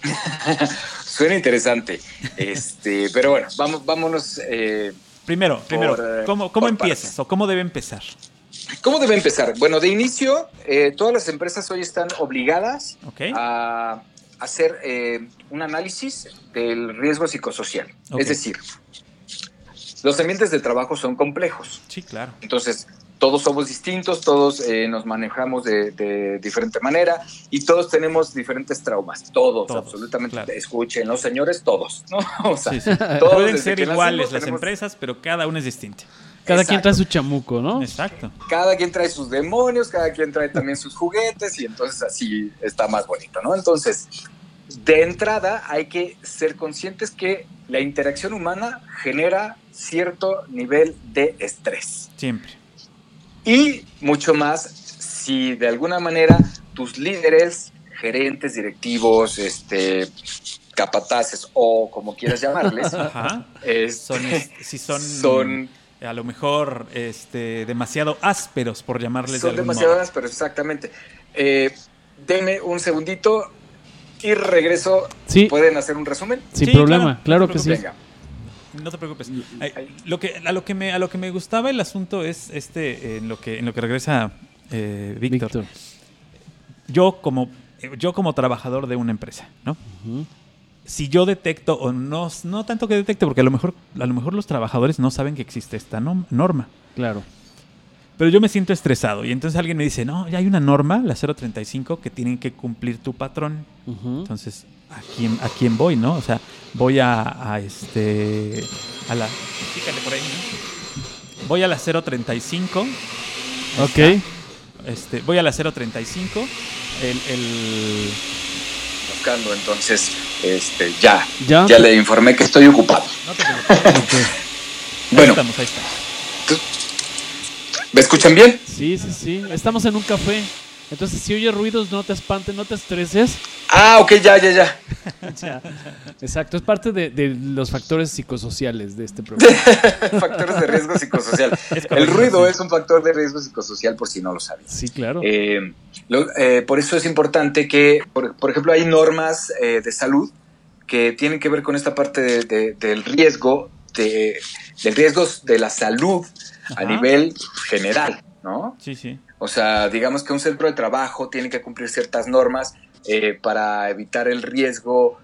Suena interesante. Este, pero bueno, vamos, vámonos. eh, Primero, primero, Por, eh, ¿cómo, cómo empiezas o cómo debe empezar? ¿Cómo debe empezar? Bueno, de inicio, eh, todas las empresas hoy están obligadas a hacer eh, un análisis del riesgo psicosocial. Es decir, los ambientes de trabajo son complejos. Sí, claro. Entonces, todos somos distintos, todos eh, nos manejamos de, de diferente manera y todos tenemos diferentes traumas. Todos, Todos, absolutamente. claro. Escuchen, los señores, todos. ¿no? O sea, Sí, sí. todos Pueden ser iguales nacimos las tenemos- empresas, pero cada una es distinta. Cada Exacto. quien trae su chamuco, ¿no? Exacto. cada quien trae sus demonios, cada quien trae también sus juguetes y entonces así está más bonito, ¿no? Entonces, de entrada hay que ser conscientes que la interacción humana genera cierto nivel de estrés Siempre. Y mucho más si de alguna manera tus líderes, gerentes, directivos, este capataces o como quieras llamarles, Ajá. Son, si son, son a lo mejor este, demasiado ásperos, por llamarles de Son algún demasiadas, pero exactamente. Eh, denme un segundito y regreso. Sí, ¿Pueden hacer un resumen? sin Sí, problema, claro, claro, que sí. Venga. No te preocupes. Ay, lo que, a, lo que me, a lo que me gustaba el asunto es este, en lo que, en lo que regresa eh, Víctor. Víctor. Yo como, yo como trabajador de una empresa, ¿no? Si yo detecto o no, no tanto que detecte, porque a lo mejor, a lo mejor los trabajadores no saben que existe esta norma. Claro. Pero yo me siento estresado y entonces alguien me dice, no, ya hay una norma, la 035, que tienen que cumplir tu patrón. Entonces, ¿a quién, ¿a quién voy, no? O sea, voy a, a este, a la, fíjate por ahí, ¿no? Voy a la 035, Ok. este, voy a la 035, el, el, Buscando, entonces, este, ya. Ya. Ya le informé que estoy ocupado. no te preocupes, Ok. ahí Bueno, estamos, ahí estamos. ¿Me escuchan bien? Sí, sí, sí. Estamos en un café. Entonces, si oyes ruidos, no te espantes, no te estreses. Ah, ok, ya, ya, ya. Ya. Exacto, es parte de, de los factores psicosociales de este programa. Factores de riesgo psicosocial. El ruido sí. es un factor de riesgo psicosocial, por si no lo sabías. Sí, claro. Eh, lo- eh, por eso es importante que, por, por ejemplo, hay normas eh, de salud que tienen que ver con esta parte de- de- del riesgo, de, del riesgo de la salud a nivel general, ¿no? Sí, sí. O sea, digamos que un centro de trabajo tiene que cumplir ciertas normas eh, para evitar el riesgo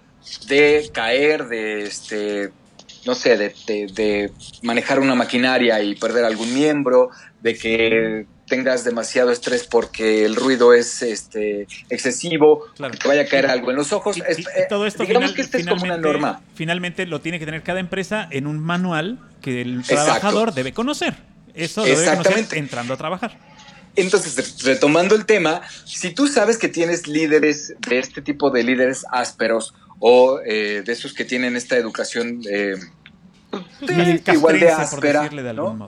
de caer, de este, no sé, de, de- de manejar una maquinaria y perder algún miembro, de que tengas demasiado estrés porque el ruido es este excesivo, Claro. que vaya a caer algo en los ojos. Y, Es- y- y eh, todo esto digamos final- que esta es como una finalmente- norma. Finalmente lo tiene que tener cada empresa en un manual que el Exacto. trabajador debe conocer. Eso lo Exactamente. entrando a trabajar. Entonces, re- retomando el tema, si tú sabes que tienes líderes de este tipo de líderes ásperos o eh, de esos que tienen esta educación eh, igual de áspera.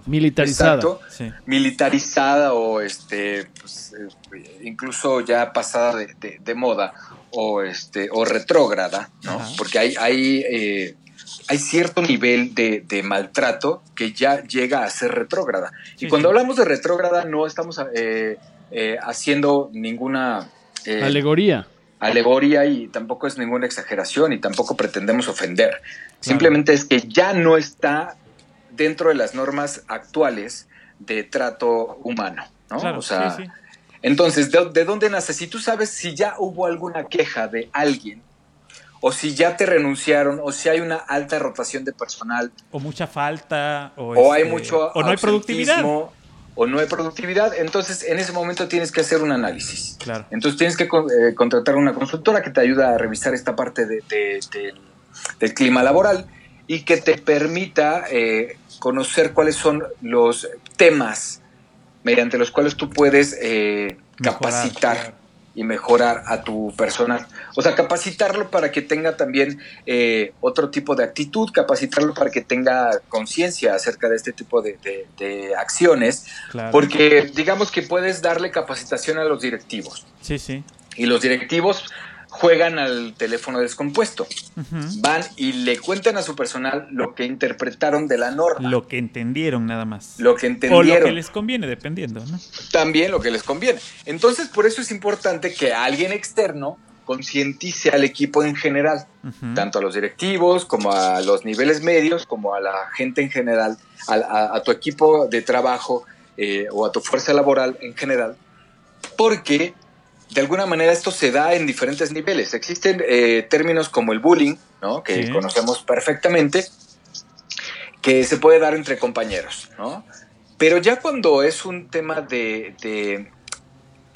Militarizada. Exacto, Sí. militarizada o este, pues, eh, incluso ya pasada de, de- de moda o este o retrógrada, ¿no? Ajá. Porque hay hay eh, hay cierto nivel de, de maltrato que ya llega a ser retrógrada. Sí, y cuando sí. hablamos de retrógrada no estamos eh, eh, haciendo ninguna eh, Alegoría. alegoría y tampoco es ninguna exageración y tampoco pretendemos ofender. Simplemente es que ya no está dentro de las normas actuales de trato humano, ¿no? Claro, o sea, sí, sí. entonces, ¿de, de dónde nace? Si tú sabes si ya hubo alguna queja de alguien, o si ya te renunciaron, o si hay una alta rotación de personal, O mucha falta, o, o hay este, mucho o no hay productividad. o no hay productividad, entonces en ese momento tienes que hacer un análisis. Claro. Entonces tienes que eh, contratar una consultora que te ayuda a revisar esta parte de, de, de, del clima laboral y que te permita eh, conocer cuáles son los temas mediante los cuales tú puedes eh, Mejorar, capacitar claro. Y mejorar a tu personal. O sea, capacitarlo para que tenga también eh, otro tipo de actitud, capacitarlo para que tenga conciencia acerca de este tipo de, de- de acciones, Claro. porque digamos que puedes darle capacitación a los directivos Sí, sí. y los directivos juegan al teléfono descompuesto, van y le cuentan a su personal lo que interpretaron de la norma, Lo que entendieron nada más. lo que o entendieron. lo que les conviene, dependiendo, ¿no? también lo que les conviene. Entonces, por eso es importante que alguien externo concientice al equipo en general, tanto a los directivos como a los niveles medios, como a la gente en general, a, a- a tu equipo de trabajo eh, o a tu fuerza laboral en general, porque de alguna manera esto se da en diferentes niveles. Existen eh, términos como el bullying, ¿no? que Sí. conocemos perfectamente, que se puede dar entre compañeros, ¿no? Pero ya cuando es un tema de, de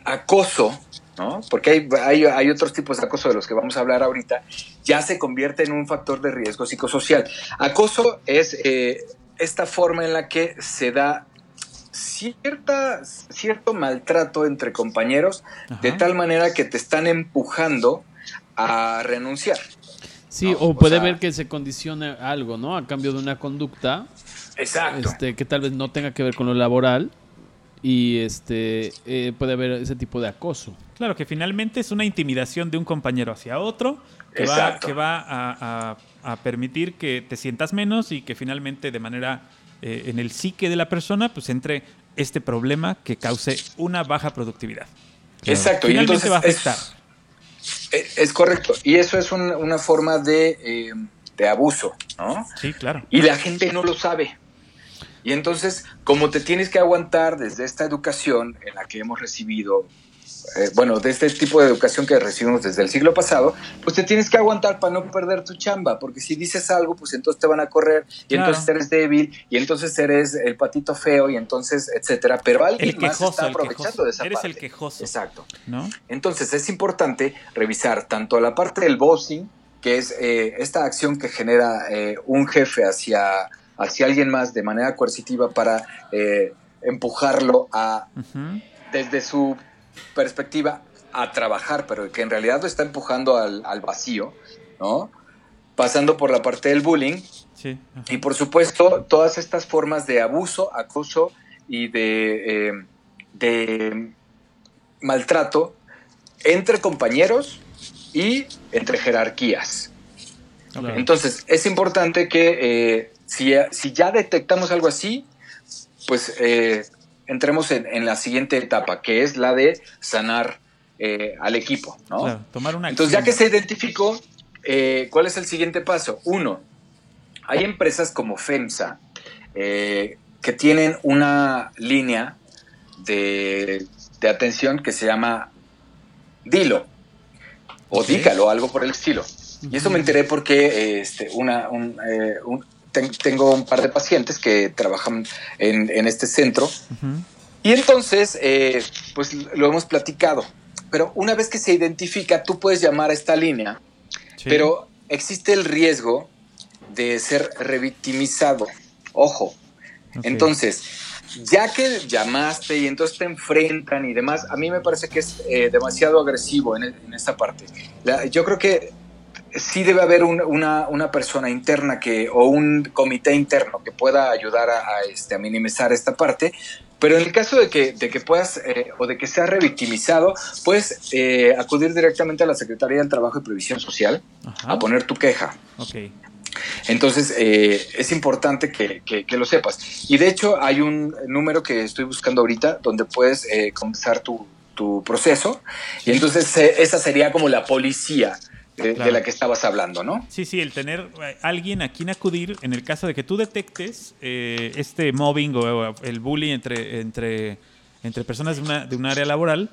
acoso, ¿no? Porque hay, hay, hay otros tipos de acoso de los que vamos a hablar ahorita, ya se convierte en un factor de riesgo psicosocial. Acoso es eh, esta forma en la que se da cierta, cierto maltrato entre compañeros, de tal manera que te están empujando a renunciar. Sí, No, o o puede sea- ver que se condicione algo, ¿no? A cambio de una conducta Exacto. este, que tal vez no tenga que ver con lo laboral y este eh, puede haber ese tipo de acoso. Claro, que finalmente es una intimidación de un compañero hacia otro que va, que va a, a- a permitir que te sientas menos y que finalmente de manera eh, en el psique de la persona pues entre este problema que cause una baja productividad. Exacto. Y Finalmente entonces va a afectar. Es, es correcto. Y eso es un- una forma de, eh, de abuso, ¿no? Sí, claro. Y la gente no lo sabe. Y entonces, como te tienes que aguantar desde esta educación en la que hemos recibido, eh, bueno, de este tipo de educación que recibimos desde el siglo pasado, pues te tienes que aguantar para no perder tu chamba, porque si dices algo, pues entonces te van a correr, y Claro. entonces eres débil, y entonces eres el patito feo, y entonces, etcétera. Pero alguien El más está aprovechando de esa Eres parte. el quejoso. Exacto. ¿No? Entonces es importante revisar tanto la parte del bossing, que es eh, esta acción que genera eh, un jefe hacia, hacia alguien más de manera coercitiva para eh, empujarlo a, desde su perspectiva, a trabajar, pero que en realidad lo está empujando al, al vacío, ¿no? Pasando por la parte del bullying, Sí. y por supuesto, todas estas formas de abuso, acoso y de, eh, de maltrato entre compañeros y entre jerarquías. Entonces, es importante que eh, si, si ya detectamos algo así, pues eh, entremos en, en la siguiente etapa, que es la de sanar eh, al equipo, ¿no? Claro, tomar una Entonces, ya que se identificó, eh, ¿cuál es el siguiente paso? Uno, hay empresas como FEMSA eh, que tienen una línea de, de atención que se llama Dilo o Ok. Dígalo, algo por el estilo. Y eso me enteré porque este, una, un, eh, un- ten- tengo un par de pacientes que trabajan en, en este centro Ujú. y entonces, eh, pues lo hemos platicado. Pero una vez que se identifica, tú puedes llamar a esta línea, Sí. pero existe el riesgo de ser revictimizado. Ojo. Entonces, ya que llamaste y entonces te enfrentan y demás, a mí me parece que es eh, demasiado agresivo en, en esta parte. La- yo creo que sí debe haber un- una, una persona interna que, o un comité interno que pueda ayudar a, a, este, a minimizar esta parte. Pero en el caso de que, de que puedas eh, o de que seas revictimizado, puedes eh, acudir directamente a la Secretaría del Trabajo y Previsión Social Ajá. a poner tu queja. Ok. Entonces, eh, es importante que, que- que lo sepas. Y de hecho, hay un número que estoy buscando ahorita donde puedes eh, comenzar tu, tu proceso. Y entonces, eh, esa sería como la policía de, Claro. de la que estabas hablando, ¿no? Sí, sí, el tener eh, alguien a quien acudir en el caso de que tú detectes eh, este mobbing o, o el bullying entre, entre, entre personas de, una, de un área laboral,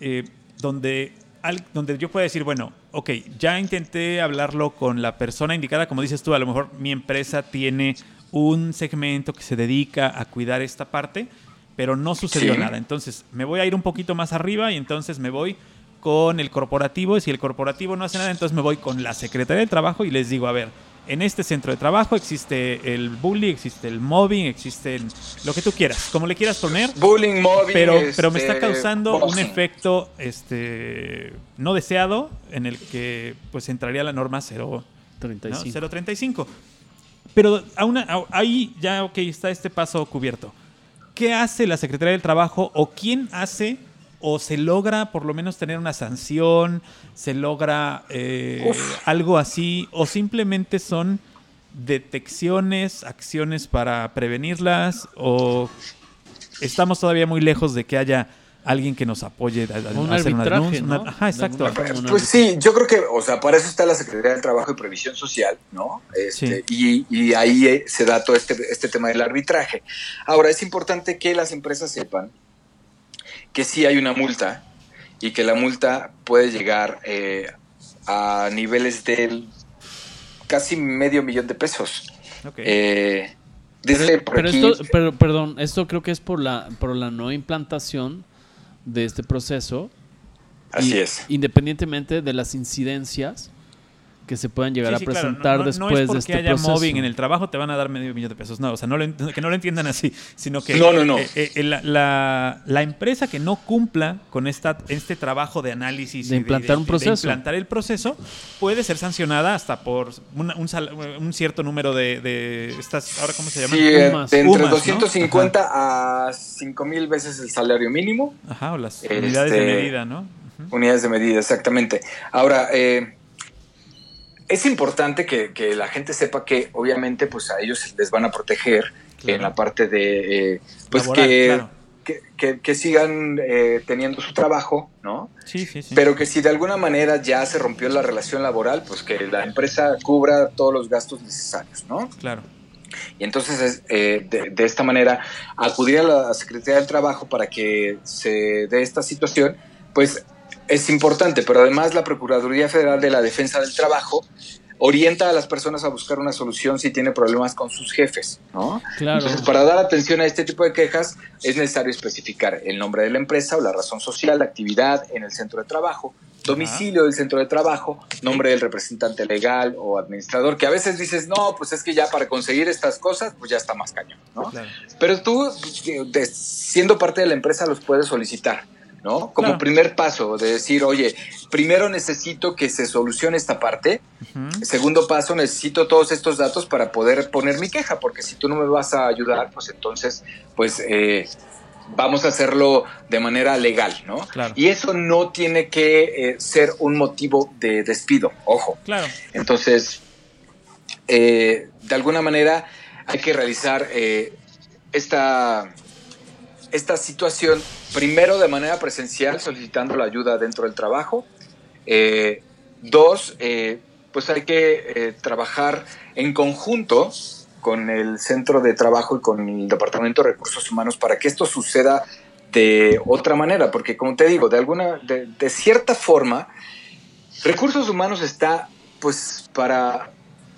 eh, donde, al- donde yo pueda decir, bueno, ok, ya intenté hablarlo con la persona indicada, como dices tú, a lo mejor mi empresa tiene un segmento que se dedica a cuidar esta parte, pero no sucedió Sí. nada. Entonces me voy a ir un poquito más arriba y entonces me voy con el corporativo. Y si el corporativo no hace nada, entonces me voy con la Secretaría del Trabajo y les digo, a ver, en este centro de trabajo existe el bullying, existe el mobbing, existe el- lo que tú quieras, como le quieras poner. Bullying, mobbing. Pero, este, pero me está causando un efecto este, no deseado en el que pues entraría la norma 0, ¿no? 35. 035. Pero aún a- ahí ya, ok, está este paso cubierto. ¿Qué hace la Secretaría del Trabajo o quién hace o se logra por lo menos tener una sanción, se logra eh, algo así o simplemente son detecciones, acciones para prevenirlas o estamos todavía muy lejos de que haya alguien que nos apoye a, a- Un hacer una arbitraje, denuncia, una- ¿no? Ajá, exacto. Pues sí, yo creo que, o sea, para eso está la Secretaría del Trabajo y Previsión Social, ¿no? Este, y, y ahí eh, se da todo este, este tema del arbitraje. Ahora, es importante que las empresas sepan que sí hay una multa y que la multa puede llegar eh, a niveles del casi medio millón de pesos. Ok. Eh, por pero aquí- esto, pero, perdón, esto creo que es por la, por la no implantación de este proceso. así y- es. Independientemente de las incidencias que se puedan llegar Sí, a sí, claro. presentar No- no- después no es de porque este haya proceso. mobbing en el trabajo te van a dar medio millón de pesos. No, o sea, no lo que no lo entiendan así, sino que No, no, no. eh, eh, la, la- la empresa que no cumpla con esta, este trabajo de análisis De y implantar un de proceso. implantar el proceso puede ser sancionada hasta por una- un, sal- un cierto número de, de estas, ahora cómo se llaman, Sí, eh, Umas. de entre Umas, ¿no? 250 a 5 mil veces el salario mínimo. Ajá, o las Este- unidades de medida, ¿no? Unidades de medida, exactamente. Ahora, eh, es importante que, que la gente sepa que obviamente pues a ellos les van a proteger Claro. en la parte de eh, pues Laboral, que, claro. que, que- que sigan eh, teniendo su trabajo, ¿no? Sí, sí, sí. Pero que si de alguna manera ya se rompió la relación laboral, pues que la empresa cubra todos los gastos necesarios, ¿no? claro. Y entonces, es, eh, de, de esta manera, acudir a la Secretaría del Trabajo para que se dé esta situación, pues es importante, pero además la Procuraduría Federal de la Defensa del Trabajo orienta a las personas a buscar una solución si tiene problemas con sus jefes, ¿no? Claro. Entonces, para dar atención a este tipo de quejas, es necesario especificar el nombre de la empresa o la razón social, la actividad en el centro de trabajo, domicilio del centro de trabajo, nombre del representante legal o administrador, que a veces dices, no, pues es que ya para conseguir estas cosas, pues ya está más cañón, ¿no? claro. Pero tú, siendo parte de la empresa, los puedes solicitar, ¿no? Como Claro. primer paso, de decir, oye, primero necesito que se solucione esta parte. Segundo paso, necesito todos estos datos para poder poner mi queja, porque si tú no me vas a ayudar, pues entonces, pues eh, vamos a hacerlo de manera legal, ¿no? Claro. Y eso no tiene que eh, ser un motivo de despido, ojo. Claro. Entonces, eh, de alguna manera hay que realizar eh, esta, esta situación primero de manera presencial, solicitando la ayuda dentro del trabajo. Eh, dos, eh, pues hay que eh, trabajar en conjunto con el centro de trabajo y con el Departamento de Recursos Humanos para que esto suceda de otra manera, porque como te digo, de alguna, de, de cierta forma, Recursos Humanos está pues para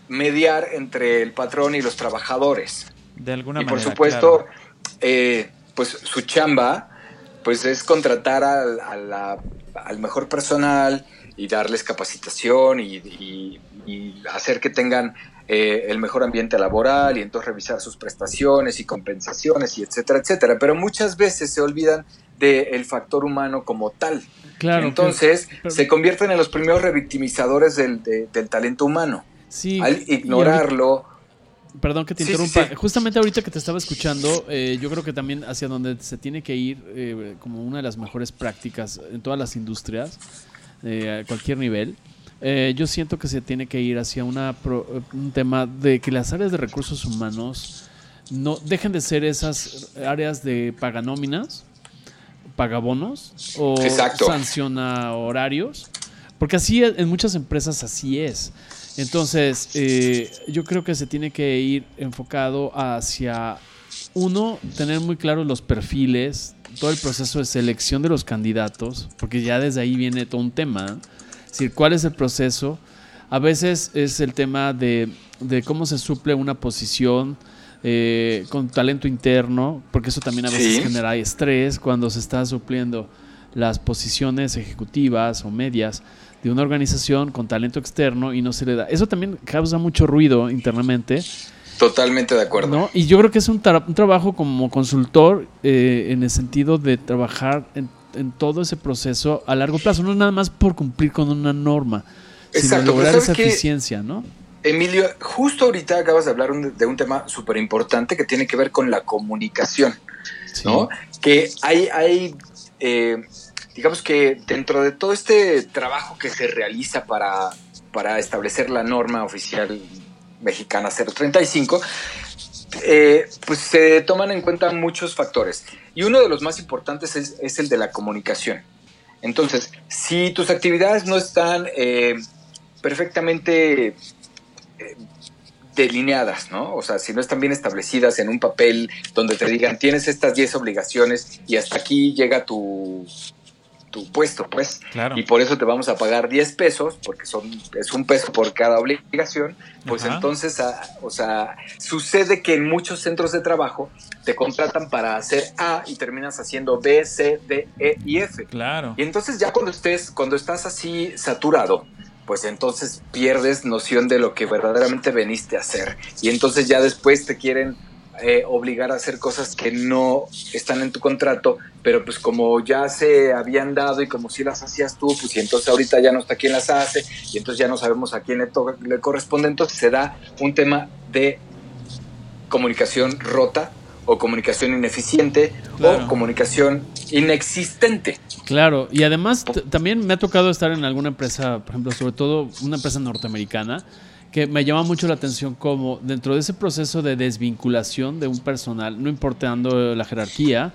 mediar entre el patrón y los trabajadores. De alguna y por manera. supuesto, claro. eh, pues su chamba pues es contratar al, a la- al mejor personal y darles capacitación y, y- y hacer que tengan eh, el mejor ambiente laboral y entonces revisar sus prestaciones y compensaciones y etcétera, etcétera. Pero muchas veces se olvidan del factor humano como tal. Claro. que- entonces pero- se convierten en los primeros revictimizadores del, de- del talento humano. sí, Al ignorarlo, Perdón que te Sí, sí, interrumpa. sí. Justamente ahorita que te estaba escuchando, eh, yo creo que también hacia donde se tiene que ir eh, como una de las mejores prácticas en todas las industrias, eh, a cualquier nivel, eh, yo siento que se tiene que ir hacia una pro- un tema de que las áreas de recursos humanos no dejen de ser esas áreas de paganóminas, pagabonos o Exacto. sanciona horarios, porque así en muchas empresas así es. Entonces, eh, yo creo que se tiene que ir enfocado hacia, uno, tener muy claros los perfiles, todo el proceso de selección de los candidatos, porque ya desde ahí viene todo un tema. Es decir, cuál es el proceso. A veces es el tema de, de cómo se suple una posición, eh, con talento interno, porque eso también a veces Sí. genera estrés cuando se está supliendo las posiciones ejecutivas o medias de una organización con talento externo y no se le da. Eso también causa mucho ruido internamente. Totalmente de acuerdo. ¿no? Y yo creo que es un, tra- un trabajo como consultor eh, en el sentido de trabajar en, en todo ese proceso a largo plazo, no nada más por cumplir con una norma, sino Exacto, pero lograr ¿sabes esa eficiencia, ¿no? Emilio, justo ahorita acabas de hablar un- de un tema súper importante que tiene que ver con la comunicación, Sí. ¿no? Que hay, hay eh, digamos que dentro de todo este trabajo que se realiza para, para establecer la norma oficial mexicana 035, eh, pues se toman en cuenta muchos factores. Y uno de los más importantes es, el de la comunicación. Entonces, si tus actividades no están eh, perfectamente eh, delineadas, ¿no? O sea, si no están bien establecidas en un papel donde te digan, tienes estas 10 obligaciones y hasta aquí llega tu, tu puesto, pues, Claro. y por eso te vamos a pagar 10 pesos, porque son, es un peso por cada obligación, pues Ajá. entonces, ah, o sea, sucede que en muchos centros de trabajo te contratan para hacer A y terminas haciendo B, C, D, E y F. Claro. Y entonces ya cuando estés, cuando estás así saturado, pues entonces pierdes noción de lo que verdaderamente veniste a hacer. Y entonces ya después te quieren eh, obligar a hacer cosas que no están en tu contrato, pero pues como ya se habían dado y como si las hacías tú, pues y entonces ahorita ya no está quien las hace y entonces ya no sabemos a quién le, toca, le corresponde, entonces se da un tema de comunicación rota o comunicación ineficiente Claro. o comunicación inexistente. Claro, y además también me ha tocado estar en alguna empresa, por ejemplo, sobre todo una empresa norteamericana, que me llama mucho la atención como dentro de ese proceso de desvinculación de un personal, no importando la jerarquía,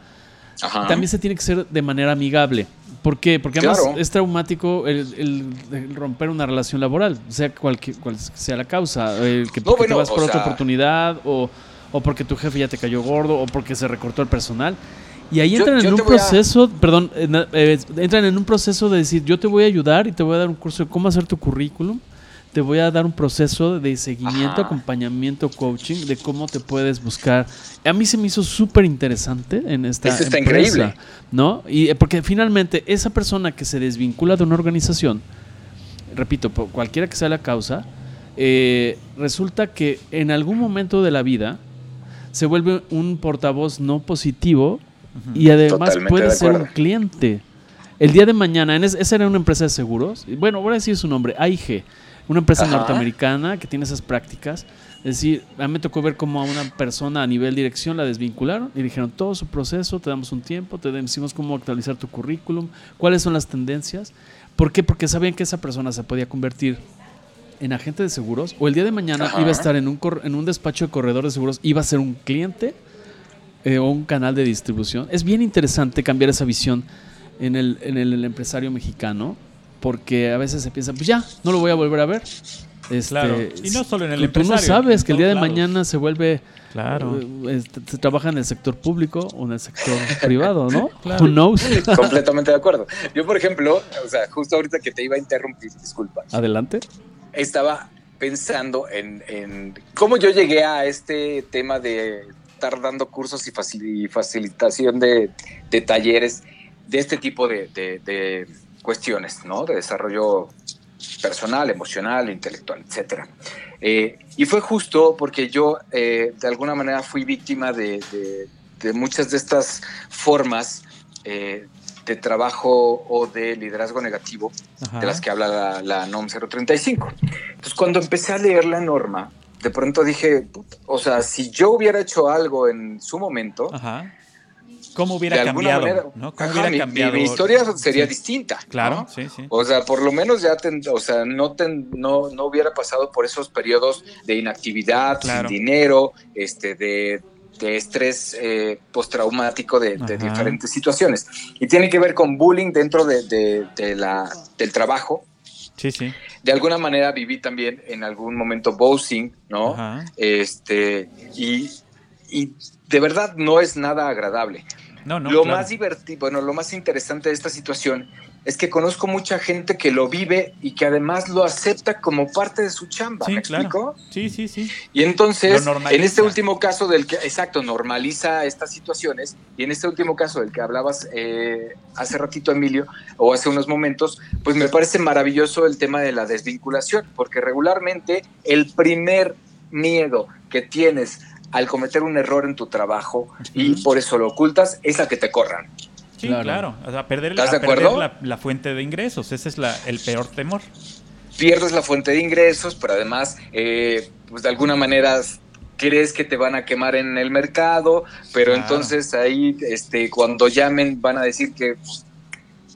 Ajá. también se tiene que ser de manera amigable. ¿Por qué? Porque además Claro. es traumático el, el- el romper una relación laboral, sea cualquier, cual sea la causa, el que, No, porque bueno, te vas por otra sea- oportunidad o, o porque tu jefe ya te cayó gordo o porque se recortó el personal. Y ahí entran yo en un a- proceso, perdón, eh, entran en un proceso de decir, yo te voy a ayudar y te voy a dar un curso de cómo hacer tu currículum, te voy a dar un proceso de seguimiento, Ajá. acompañamiento, coaching, de cómo te puedes buscar. A mí se me hizo súper interesante en esta Eso está empresa, increíble. ¿no? Y eh, porque finalmente esa persona que se desvincula de una organización, repito, por cualquiera que sea la causa, eh, resulta que en algún momento de la vida se vuelve un portavoz no positivo y además Totalmente puede de ser un cliente. El día de mañana, en es- esa era una empresa de seguros, bueno, voy a decir su nombre, AIG, una empresa Ajá. norteamericana que tiene esas prácticas. Es decir, a mí me tocó ver cómo a una persona a nivel dirección la desvincularon y dijeron todo su proceso, te damos un tiempo, te decimos cómo actualizar tu currículum, cuáles son las tendencias. ¿Por qué? Porque sabían que esa persona se podía convertir en agente de seguros o el día de mañana Ajá. iba a estar en un, cor- en un despacho de corredor de seguros, iba a ser un cliente eh, o un canal de distribución. Es bien interesante cambiar esa visión en el, en el, el empresario mexicano porque a veces se piensa, pues ya, no lo voy a volver a ver. Este, Claro. Y no solo en el tú- Tú no sabes que el día de lados. mañana se vuelve Claro. eh, este, se trabaja en el sector público o en el sector privado, ¿no? Claro. Who knows? Completamente de acuerdo. Yo, por ejemplo, o sea, justo ahorita que te iba a interrumpir, disculpa, Adelante. estaba pensando en, en cómo yo llegué a este tema de estar dando cursos y, facil- y facilitación de, de talleres de este tipo de, de- de cuestiones, ¿no? De desarrollo personal, emocional, intelectual, etcétera. Eh, y fue justo porque yo, eh, de alguna manera, fui víctima de, de- de muchas de estas formas eh, de trabajo o de liderazgo negativo Ajá. de las que habla la, la NOM 035. Entonces, cuando empecé a leer la norma, de pronto dije, "Puta, o sea, si yo hubiera hecho algo en su momento, Ajá. ¿Cómo hubiera de alguna cambiado? manera, ¿no? ¿Cómo ajá, hubiera mi, cambiado? mi historia sería Sí. distinta. Claro, ¿no? sí, sí. O sea, por lo menos ya, ten- o sea, no, ten- no, no hubiera pasado por esos periodos de inactividad, Claro. sin dinero, este, de, de estrés eh, postraumático de, diferentes situaciones. Y tiene que ver con bullying dentro de, de- de la, del trabajo. Sí, sí. De alguna manera viví también en algún momento boxing, ¿no? Ajá. Este, y, y de verdad no es nada agradable. No, no. lo claro. más divertido, bueno, lo más interesante de esta situación es que conozco mucha gente que lo vive y que además lo acepta como parte de su chamba. Sí, ¿Me claro. explico? Sí, sí, sí. Y entonces, en este último caso del que, exacto, normaliza estas situaciones, y en este último caso del que hablabas eh, hace ratito, Emilio, o hace unos momentos, pues me parece maravilloso el tema de la desvinculación, porque regularmente el primer miedo que tienes al cometer un error en tu trabajo y por eso lo ocultas es a que te corran. Sí, Claro. claro. O sea, perder, ¿Estás a de perder acuerdo? la, la fuente de ingresos. Ese es la, el peor temor. pierdes la fuente de ingresos, pero además, eh, pues de alguna manera crees que te van a quemar en el mercado, pero Claro. entonces ahí, este, cuando llamen, van a decir que pues,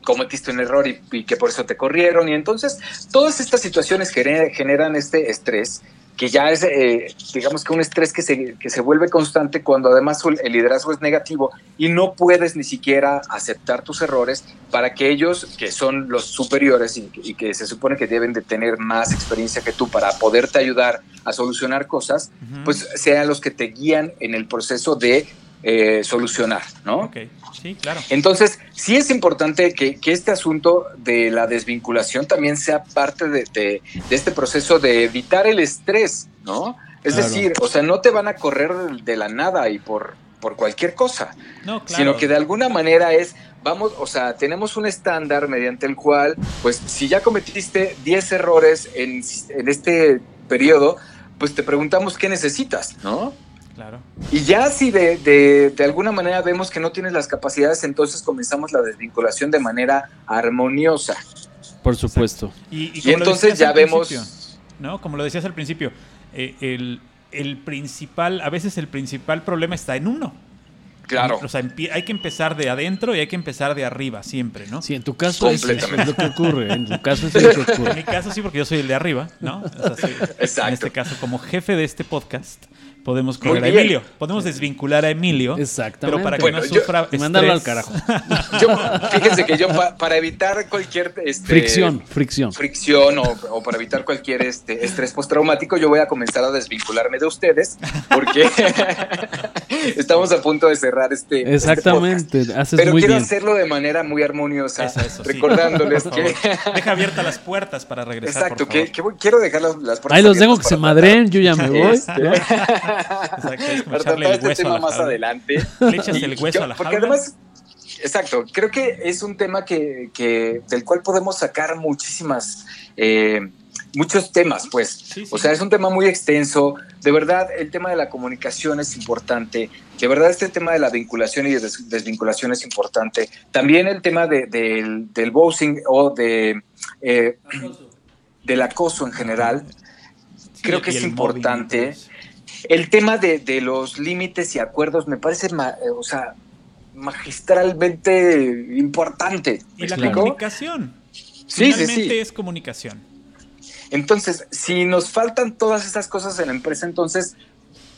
cometiste un error y, y que por eso te corrieron. Y entonces, todas estas situaciones gener- generan este estrés que ya es, eh, digamos que un estrés que se, que se vuelve constante cuando además el liderazgo es negativo y no puedes ni siquiera aceptar tus errores para que ellos, que son los superiores y, y que se supone que deben de tener más experiencia que tú para poderte ayudar a solucionar cosas, pues sean los que te guían en el proceso de eh, solucionar, ¿no? Ok, sí, claro. Entonces, sí es importante que, que este asunto de la desvinculación también sea parte de, de- de este proceso de evitar el estrés, ¿no? Es Claro. decir, o sea, no te van a correr de la nada y por, por cualquier cosa, No, claro. sino que de alguna manera es, vamos, o sea, tenemos un estándar mediante el cual, pues si ya cometiste 10 errores en, en este periodo, pues te preguntamos qué necesitas, ¿no? Claro. Y ya si de, de, de alguna manera vemos que no tienes las capacidades, entonces comenzamos la desvinculación de manera armoniosa. Por supuesto. Y, entonces ya vemos... ¿no? Como lo decías al principio, eh, el, el principal, a veces el principal problema está en uno. Claro, O sea, hay que empezar de adentro y hay que empezar de arriba siempre, ¿no? Sí, en tu caso es, lo que ocurre. En tu caso es lo que En mi ocurre. caso sí, porque yo soy el de arriba, ¿no? O sea, sí, Exacto. En este caso, como jefe de este podcast, podemos correr a. Emilio. Podemos desvincular a Emilio. Exactamente. Pero para que Bueno, no yo- sufra Y mandarlo al carajo. yo, fíjense que yo pa- para evitar cualquier... Este, Fricción, fricción. fricción o, o para evitar cualquier este, estrés postraumático, yo voy a comenzar a desvincularme de ustedes porque estamos a punto de cerrar este, este. Exactamente, haces Pero muy quiero bien. hacerlo de manera muy armoniosa, Eso, eso, sí. recordándoles que... Deja abiertas las puertas para regresar. Exacto, por que, favor. que voy- quiero dejar las, las puertas Ahí los dejo que se para madreen, yo ya me voy. Este, ¿no? Exacto, es como para echarle tratar el este hueso a tema la más jaula. adelante. Le echas el hueso yo- a la Porque jaula. además, exacto, creo que es un tema que, que- del cual podemos sacar muchísimas, eh, muchos temas, pues. Sí, sí. O sea, es un tema muy extenso. De verdad, el tema de la comunicación es importante. De verdad, este tema de la vinculación y de des- desvinculación es importante. También el tema de- del, del boxing o de, eh, del acoso en general. Sí, creo que es importante. El tema de, de los límites y acuerdos me parece, ma- eh, o sea, magistralmente importante. Y ¿Me la comunicación. Sí, sí, sí. es comunicación. Entonces, si nos faltan todas esas cosas en la empresa, entonces,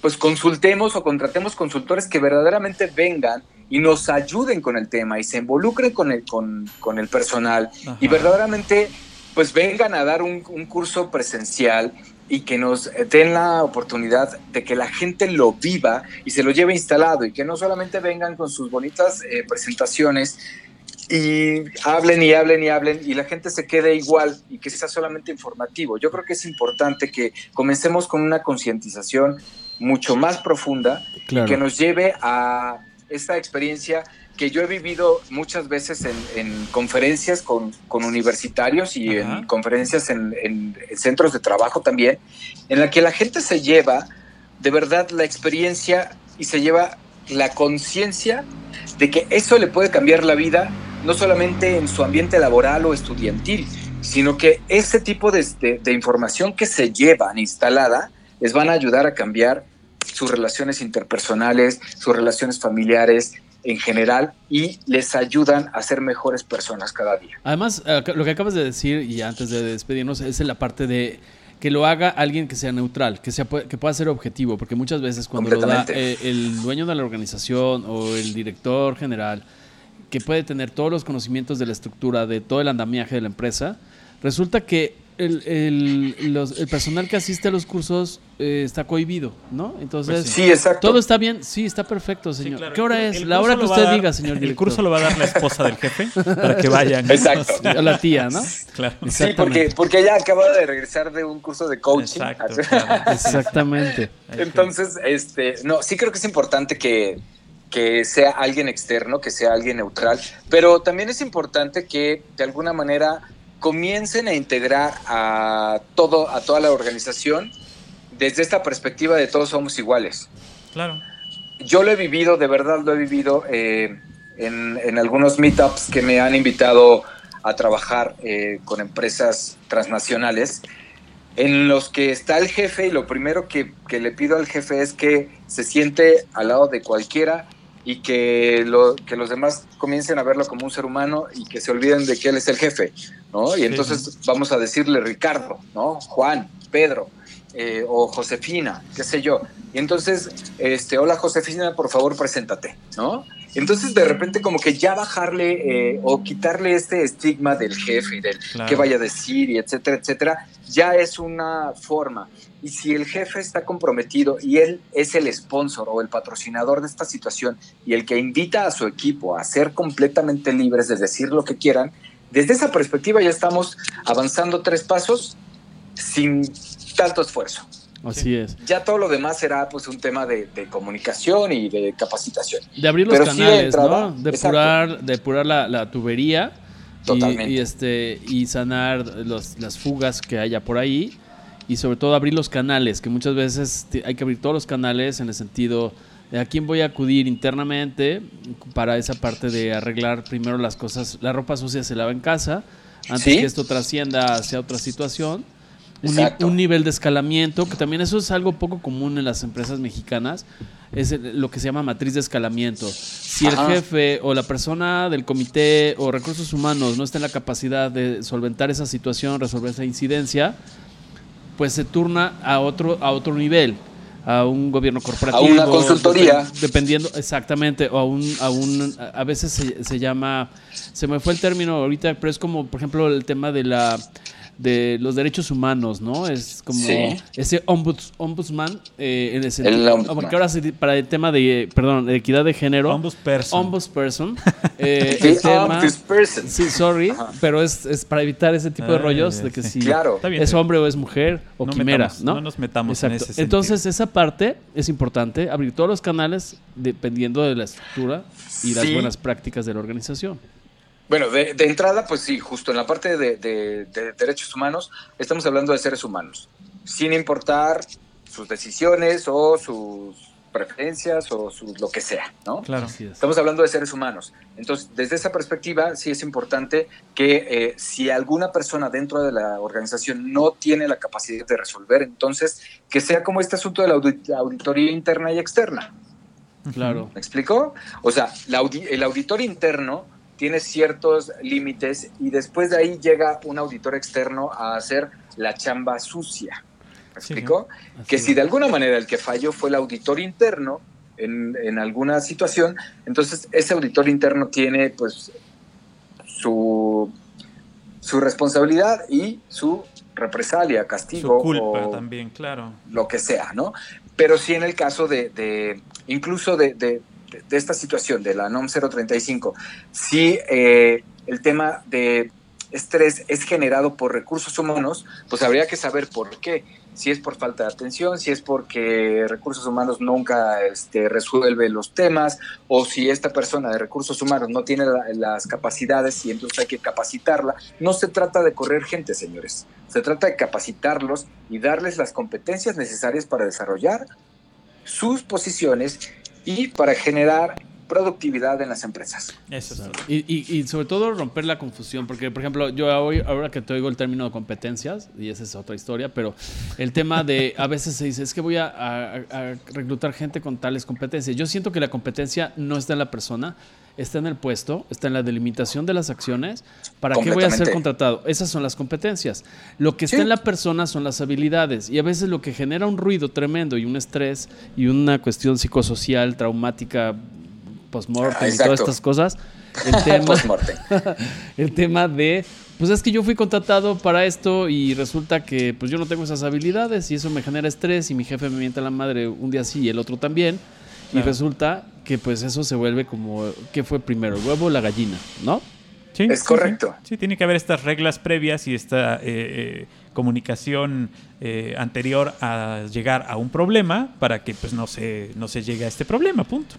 pues consultemos o contratemos consultores que verdaderamente vengan y nos ayuden con el tema y se involucren con el, con, con el personal Ajá. y verdaderamente pues vengan a dar un, un curso presencial y que nos den la oportunidad de que la gente lo viva y se lo lleve instalado y que no solamente vengan con sus bonitas eh, presentaciones y hablen y hablen y hablen y la gente se quede igual y que sea solamente informativo. Yo creo que es importante que comencemos con una concientización mucho más profunda Claro. que nos lleve a esta experiencia que yo he vivido muchas veces en, en conferencias con, con universitarios y Ajá. en conferencias en, en- en centros de trabajo también, en la que la gente se lleva de verdad la experiencia y se lleva la conciencia de que eso le puede cambiar la vida, no solamente en su ambiente laboral o estudiantil, sino que ese tipo de, de- de información que se llevan instalada les van a ayudar a cambiar sus relaciones interpersonales, sus relaciones familiares en general y les ayudan a ser mejores personas cada día. Además, eh, lo que acabas de decir, y antes de despedirnos, es en la parte de que lo haga alguien que sea neutral, que, sea, que pueda ser objetivo, porque muchas veces cuando lo da eh, el dueño de la organización o el director general, que puede tener todos los conocimientos de la estructura, de todo el andamiaje de la empresa, resulta que el, el, los- el personal que asiste a los cursos eh, está cohibido, ¿no? Entonces, Pues Sí, exacto. todo está bien. Sí, está perfecto, Sí, señor. claro. ¿Qué hora es? La hora que usted dar- diga, señor El director. curso lo va a dar la esposa del jefe para que vayan. Exacto. A la tía, ¿no? Claro. Sí, porque, porque ella acaba de regresar de un curso de coaching. Exacto. claro. Exactamente. Entonces, este, no, sí creo que es importante que, que sea alguien externo, que sea alguien neutral, pero también es importante que de alguna manera comiencen a integrar a todo, a toda la organización desde esta perspectiva de todos somos iguales. Claro. Yo lo he vivido, de verdad lo he vivido eh, en, en algunos meetups que me han invitado a trabajar eh, con empresas transnacionales, en los que está el jefe y lo primero que, que le pido al jefe es que se siente al lado de cualquiera y que, lo, que los demás comiencen a verlo como un ser humano y que se olviden de que él es el jefe, ¿no? Y entonces vamos a decirle Ricardo, ¿no? Juan, Pedro, eh, o Josefina, qué sé yo. Y entonces, este, hola Josefina, por favor, preséntate, ¿no? Entonces, de repente, como que ya bajarle eh, o quitarle este estigma del jefe y del Claro. qué vaya a decir y etcétera, etcétera, ya es una forma. Y si el jefe está comprometido y él es el sponsor o el patrocinador de esta situación y el que invita a su equipo a ser completamente libres de decir lo que quieran, desde esa perspectiva ya estamos avanzando tres pasos sin tanto esfuerzo. Así es. Ya todo lo demás será pues un tema de, de comunicación y de capacitación. De abrir los Pero sí de canales, entrada, ¿no? Depurar, depurar la, la tubería. y- Totalmente. Y, este, y sanar los- las fugas que haya por ahí. Y sobre todo abrir los canales, que muchas veces hay que abrir todos los canales en el sentido de a quién voy a acudir internamente para esa parte de arreglar primero las cosas. La ropa sucia se lava en casa antes Sí. que esto trascienda hacia otra situación. Un, un nivel de escalamiento, que también eso es algo poco común en las empresas mexicanas, es lo que se llama matriz de escalamiento. Si el jefe o la persona del comité o recursos humanos no está en la capacidad de solventar esa situación, resolver esa incidencia, pues se turna a otro, a otro nivel, a un gobierno corporativo. A una consultoría. depen- Dependiendo, exactamente, o a un, a un, a veces se, se llama, se me fue el término ahorita, pero es como, por ejemplo, el tema de la de los derechos humanos, ¿no? Es como Sí. ese ombuds, ombudsman eh, en el sentido, El ombudsman. ahora para el tema de, perdón, de equidad de género, Ombudsperson. ombudsperson, eh, el tema, ombudsperson. sí, sorry, Ajá. pero es, es para evitar ese tipo de Ah, rollos de que sí. si Claro. Es hombre o es mujer o No quimera, metamos- ¿no? no nos metamos en ese Entonces esa parte es importante, abrir todos los canales dependiendo de la estructura y las buenas prácticas de la organización. Bueno, de, de entrada, pues sí, justo en la parte de, de- de derechos humanos, estamos hablando de seres humanos, sin importar sus decisiones o sus preferencias o sus, lo que sea, ¿no? Claro. Es. Estamos hablando de seres humanos. Entonces, desde esa perspectiva, sí es importante que eh, si alguna persona dentro de la organización no tiene la capacidad de resolver, entonces que sea como este asunto de la audit- auditoría interna y externa. Claro. ¿Me explico? O sea, la audi- el auditor interno tiene ciertos límites y después de ahí llega un auditor externo a hacer la chamba sucia. ¿Me Sí? Así que si de alguna manera el que falló fue el auditor interno en, en alguna situación, entonces ese auditor interno tiene pues su, su responsabilidad y su represalia, Su castigo culpa o también, claro. lo que sea, ¿no? Pero sí en el caso de, de- incluso de, de- de esta situación de la NOM 035, si el tema de estrés es generado por recursos humanos, pues habría que saber por qué. Si es por falta de atención, si es porque recursos humanos nunca este, resuelve los temas, o si esta persona de recursos humanos no tiene la- las capacidades y entonces hay que capacitarla. No se trata de correr gente, señores. Se trata de capacitarlos y darles las competencias necesarias para desarrollar sus posiciones y para generar productividad en las empresas. Eso es. Y, y- y sobre todo romper la confusión, porque por ejemplo, yo hoy, ahora que te oigo el término de competencias, y esa es otra historia, pero el tema de a veces se dice, es que voy a, a- a reclutar gente con tales competencias. Yo siento que la competencia no está en la persona, está en el puesto, está en la delimitación de las acciones. ¿Para qué voy a ser contratado? Esas son las competencias. Lo que está Sí. en la persona son las habilidades. Y a veces lo que genera un ruido tremendo y un estrés y una cuestión psicosocial, traumática, post-mortem Ah, y todas estas cosas, el tema, el tema de pues es que yo fui contratado para esto y resulta que pues yo no tengo esas habilidades y eso me genera estrés y mi jefe me mienta la madre un día sí y el otro también. Y resulta que pues eso se vuelve como, ¿qué fue primero, el huevo o la gallina? ¿No? Sí, Es sí, correcto. Sí, Sí, tiene que haber estas reglas previas y esta eh, eh, comunicación eh, anterior a llegar a un problema para que pues no se, no se llegue a este problema, punto.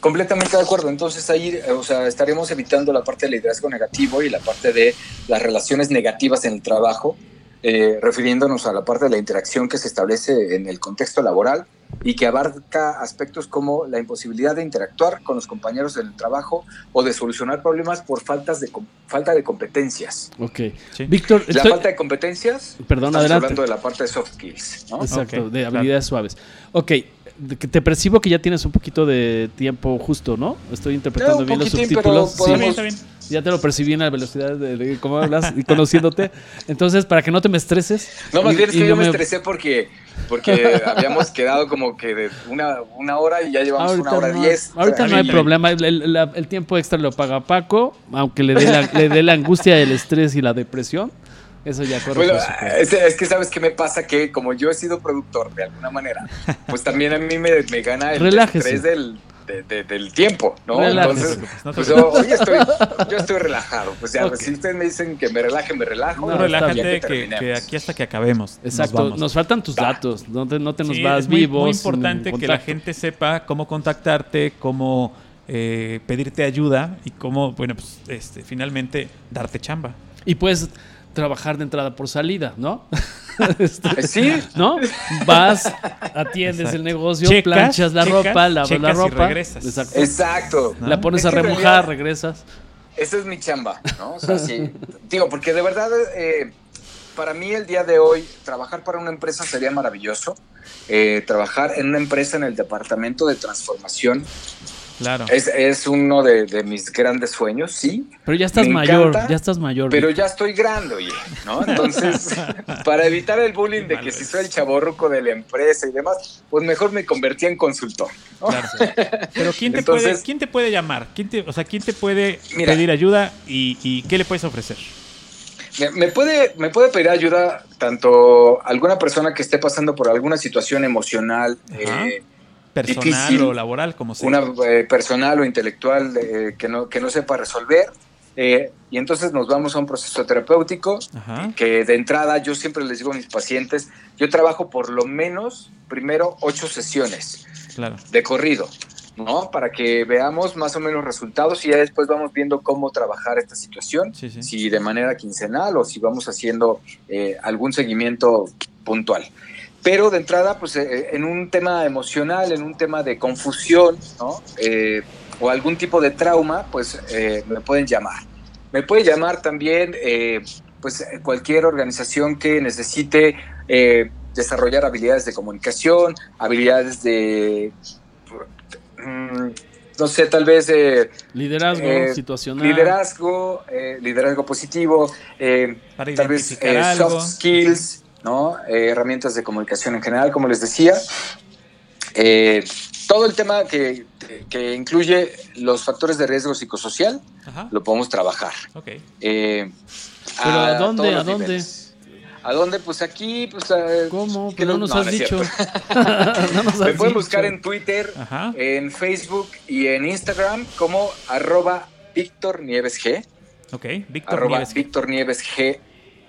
Completamente de acuerdo. Entonces ahí, o sea, estaremos evitando la parte del liderazgo negativo y la parte de las relaciones negativas en el trabajo, eh, refiriéndonos a la parte de la interacción que se establece en el contexto laboral y que abarca aspectos como la imposibilidad de interactuar con los compañeros del trabajo o de solucionar problemas por faltas de falta de competencias. Ok. Sí. Víctor, La estoy- falta de competencias, Perdón, estamos adelante. hablando de la parte de soft skills, ¿no? Exacto, Ok, de claro. habilidades suaves. Ok, te percibo que ya tienes un poquito de tiempo justo, ¿no? Estoy interpretando bien los subtítulos. pero Está bien, podemos- está bien. Ya te lo percibí en la velocidad de, de cómo hablas y conociéndote. Entonces, para que no te me estreses. No, más y- bien es que no yo me estresé porque, porque habíamos quedado como que de una, una hora y ya llevamos Ahorita, una hora no, diez. ahorita no hay problema. El, el- la- el tiempo extra lo paga Paco, aunque le dé la, le dé la angustia, el estrés y la depresión. Eso ya corre Bueno, es, es que sabes qué me pasa que como yo he sido productor de alguna manera, pues también a mí me, me gana el Relájese. estrés del, de- de- del tiempo, ¿no? Relájese. Entonces, No pues preocupes. hoy estoy, yo estoy relajado. Pues ya, si ustedes me dicen que me relaje, me relajo. No, relájate que, que terminemos. aquí hasta que acabemos. nos Exacto, vamos. nos faltan tus Va. datos. No te, no te nos Sí, vas es muy, vivos. muy sin importante que la gente sepa cómo contactarte, cómo eh, pedirte ayuda y cómo, bueno, pues este, finalmente darte chamba. Y puedes trabajar de entrada por salida, ¿no? Este, Sí, ¿No? Vas, atiendes Exacto. el negocio, Checas, planchas la checas, ropa, lavas la checas y ropa. regresas. Exacto. exacto. ¿no? La pones Es a remojar, realidad- regresas. Esa es mi chamba, ¿no? O sea, sí. Digo, porque de verdad, eh, para mí el día de hoy, trabajar para una empresa sería maravilloso. Eh, trabajar en una empresa en el departamento de transformación Claro. es, es uno de, de mis grandes sueños, sí. Pero ya estás Me mayor, encanta, ya estás mayor. Pero ya estoy grande, oye, ¿no? Entonces, para evitar el bullying de que si soy el chaborruco de la empresa y demás, pues mejor me convertí en consultor. ¿no? Claro. Pero ¿quién te, Entonces- puede, ¿quién te puede llamar? ¿Quién te, o sea, ¿quién te puede Mira. pedir ayuda y, y qué le puedes ofrecer? Me, me puede, me puede pedir ayuda tanto alguna persona que esté pasando por alguna situación emocional, eh, Personal o laboral, como sea. una eh, personal o intelectual eh, que, no, que no sepa resolver. eh, y entonces nos vamos a un proceso terapéutico Ajá. que de entrada yo siempre les digo a mis pacientes, yo trabajo por lo menos primero ocho sesiones Claro. de corrido, ¿no? Para que veamos más o menos resultados y ya después vamos viendo cómo trabajar esta situación, Sí, sí. si de manera quincenal o si vamos haciendo eh, algún seguimiento puntual. Pero de entrada, pues eh, en un tema emocional, en un tema de confusión, ¿no? Eh, o algún tipo de trauma, pues eh, me pueden llamar. Me puede llamar también, eh, pues eh, cualquier organización que necesite eh, desarrollar habilidades de comunicación, habilidades de, mm, no sé, tal vez de Liderazgo eh, situacional. liderazgo, eh, liderazgo positivo, eh, Para tal vez eh, algo. soft skills, ¿no? Eh, herramientas de comunicación en general, como les decía. Eh, todo el tema que, que incluye los factores de riesgo psicosocial Ajá. lo podemos trabajar. Ok. Eh, ¿Pero a dónde, a dónde? niveles. ¿A dónde? Pues aquí, pues... ¿Cómo? que Pero no no- nos no, has no dicho. cierto. no nos Me pueden buscar en Twitter, Ajá. en Facebook y en Instagram como arroba Víctor Nieves G. Ok. Víctor. Víctor Nieves G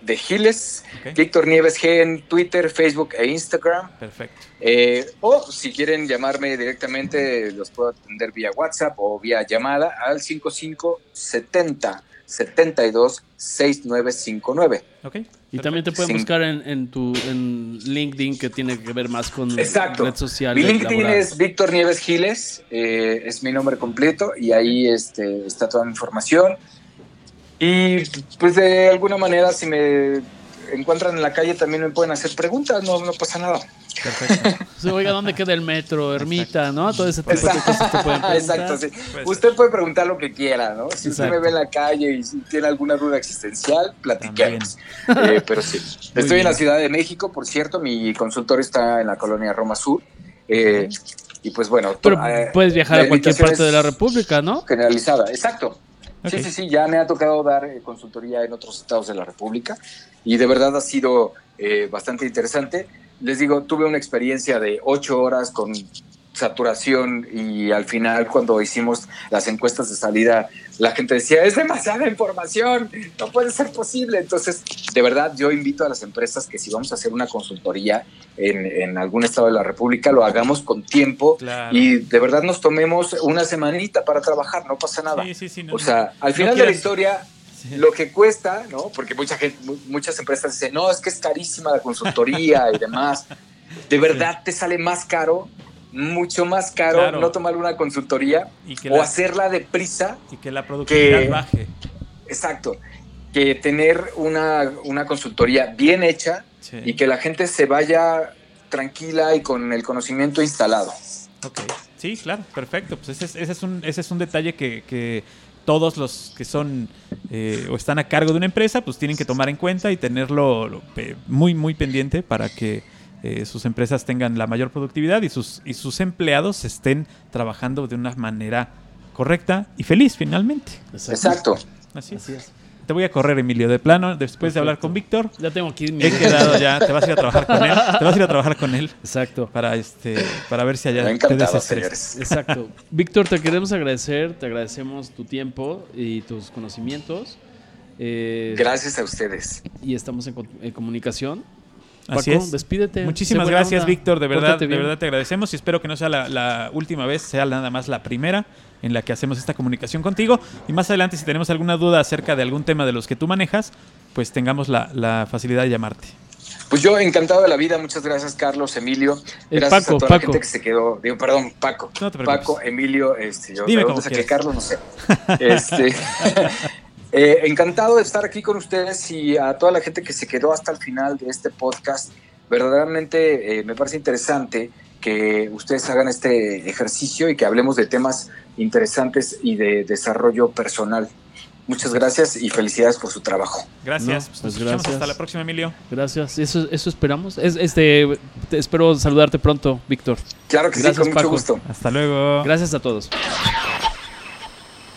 de Giles. Víctor Nieves G en Twitter, Facebook e Instagram. Perfecto. Eh, o si quieren llamarme directamente, los puedo atender vía WhatsApp o vía llamada al 5570 72 6959. Ok. Y también te pueden Sin- buscar en, en tu en LinkedIn que tiene que ver más con Exacto. red social. Mi LinkedIn laboral. es Víctor Nieves Giles, eh, es mi nombre completo y ahí este, está toda mi información. Y pues de alguna manera si me encuentran en la calle también me pueden hacer preguntas, no, no pasa nada. Perfecto. Sí, Oiga, ¿dónde queda el metro? Ermita, ¿no? Todo ese tipo de cosas te pueden preguntar. Exacto, sí. Pues- Usted puede preguntar lo que quiera, ¿no? Si usted Exacto. me ve en la calle y si tiene alguna duda existencial, platiquemos. Eh, pero sí. Estoy bien. en la Ciudad de México, por cierto, mi consultorio está en la colonia Roma Sur. eh, y pues bueno, Pero to- eh, puedes viajar a cualquier invitación parte de la República, ¿no? Generalizada, exacto. Sí, sí, sí, ya me ha tocado dar eh, consultoría en otros estados de la República y de verdad ha sido eh, bastante interesante. Les digo, tuve una experiencia de ocho horas con saturación y al final cuando hicimos las encuestas de salida la gente decía es demasiada información no puede ser posible entonces de verdad yo invito a las empresas que si vamos a hacer una consultoría en, en algún estado de la república lo hagamos con tiempo Claro. y de verdad nos tomemos una semanita para trabajar no pasa nada Sí, sí, sí, no, o sea al no final de la historia lo que cuesta, ¿no? Porque mucha gente, mu- muchas empresas dicen, no, es que es carísima la consultoría y demás. De verdad te sale más caro, mucho más caro Claro. no tomar una consultoría Y que o la- hacerla deprisa, Y que la productividad que- baje. exacto, que tener una, una consultoría bien hecha Sí. y que la gente se vaya tranquila y con el conocimiento instalado. Ok. Sí, claro, perfecto. Pues ese es, ese es, un, ese es un detalle que, que todos los que son eh, o están a cargo de una empresa, pues tienen que tomar en cuenta y tenerlo muy, muy pendiente para que eh, sus empresas tengan la mayor productividad y sus, y sus empleados estén trabajando de una manera correcta y feliz finalmente. Exacto. Así es. Así es. Te voy a correr, Emilio, de plano, después de hablar con Víctor. Ya tengo aquí mi... He quedado ya, te vas a ir a trabajar con él. Te vas a ir a trabajar con él Exacto. para este para ver si allá Me te desestresas. Exacto. Víctor, te queremos agradecer, te agradecemos tu tiempo y tus conocimientos. Eh, Gracias a ustedes. Y estamos en comunicación. Así Paco, es. despídete. Muchísimas gracias, onda. Víctor. De verdad, de verdad te agradecemos y espero que no sea la, la última vez, sea nada más la primera en la que hacemos esta comunicación contigo. Y más adelante, si tenemos alguna duda acerca de algún tema de los que tú manejas, pues tengamos la, la facilidad de llamarte. Pues yo encantado de la vida, muchas gracias Carlos, Emilio, Eh, gracias Paco, a toda Paco. la gente que se quedó, digo, perdón, Paco, No te preocupes. Paco, Emilio, este, yo, Dime ¿de como dónde saqué quieras. Carlos? No sé. Este, eh, encantado de estar aquí con ustedes y a toda la gente que se quedó hasta el final de este podcast, verdaderamente eh, me parece interesante que ustedes hagan este ejercicio y que hablemos de temas interesantes y de desarrollo personal. Muchas gracias y felicidades por su trabajo. Gracias. No, pues pues gracias. hasta la próxima, Emilio. Gracias. Eso, eso esperamos. Es, este, te- espero saludarte pronto, Víctor. Claro que Gracias, sí, con mucho Paco. gusto. Hasta luego. Gracias a todos.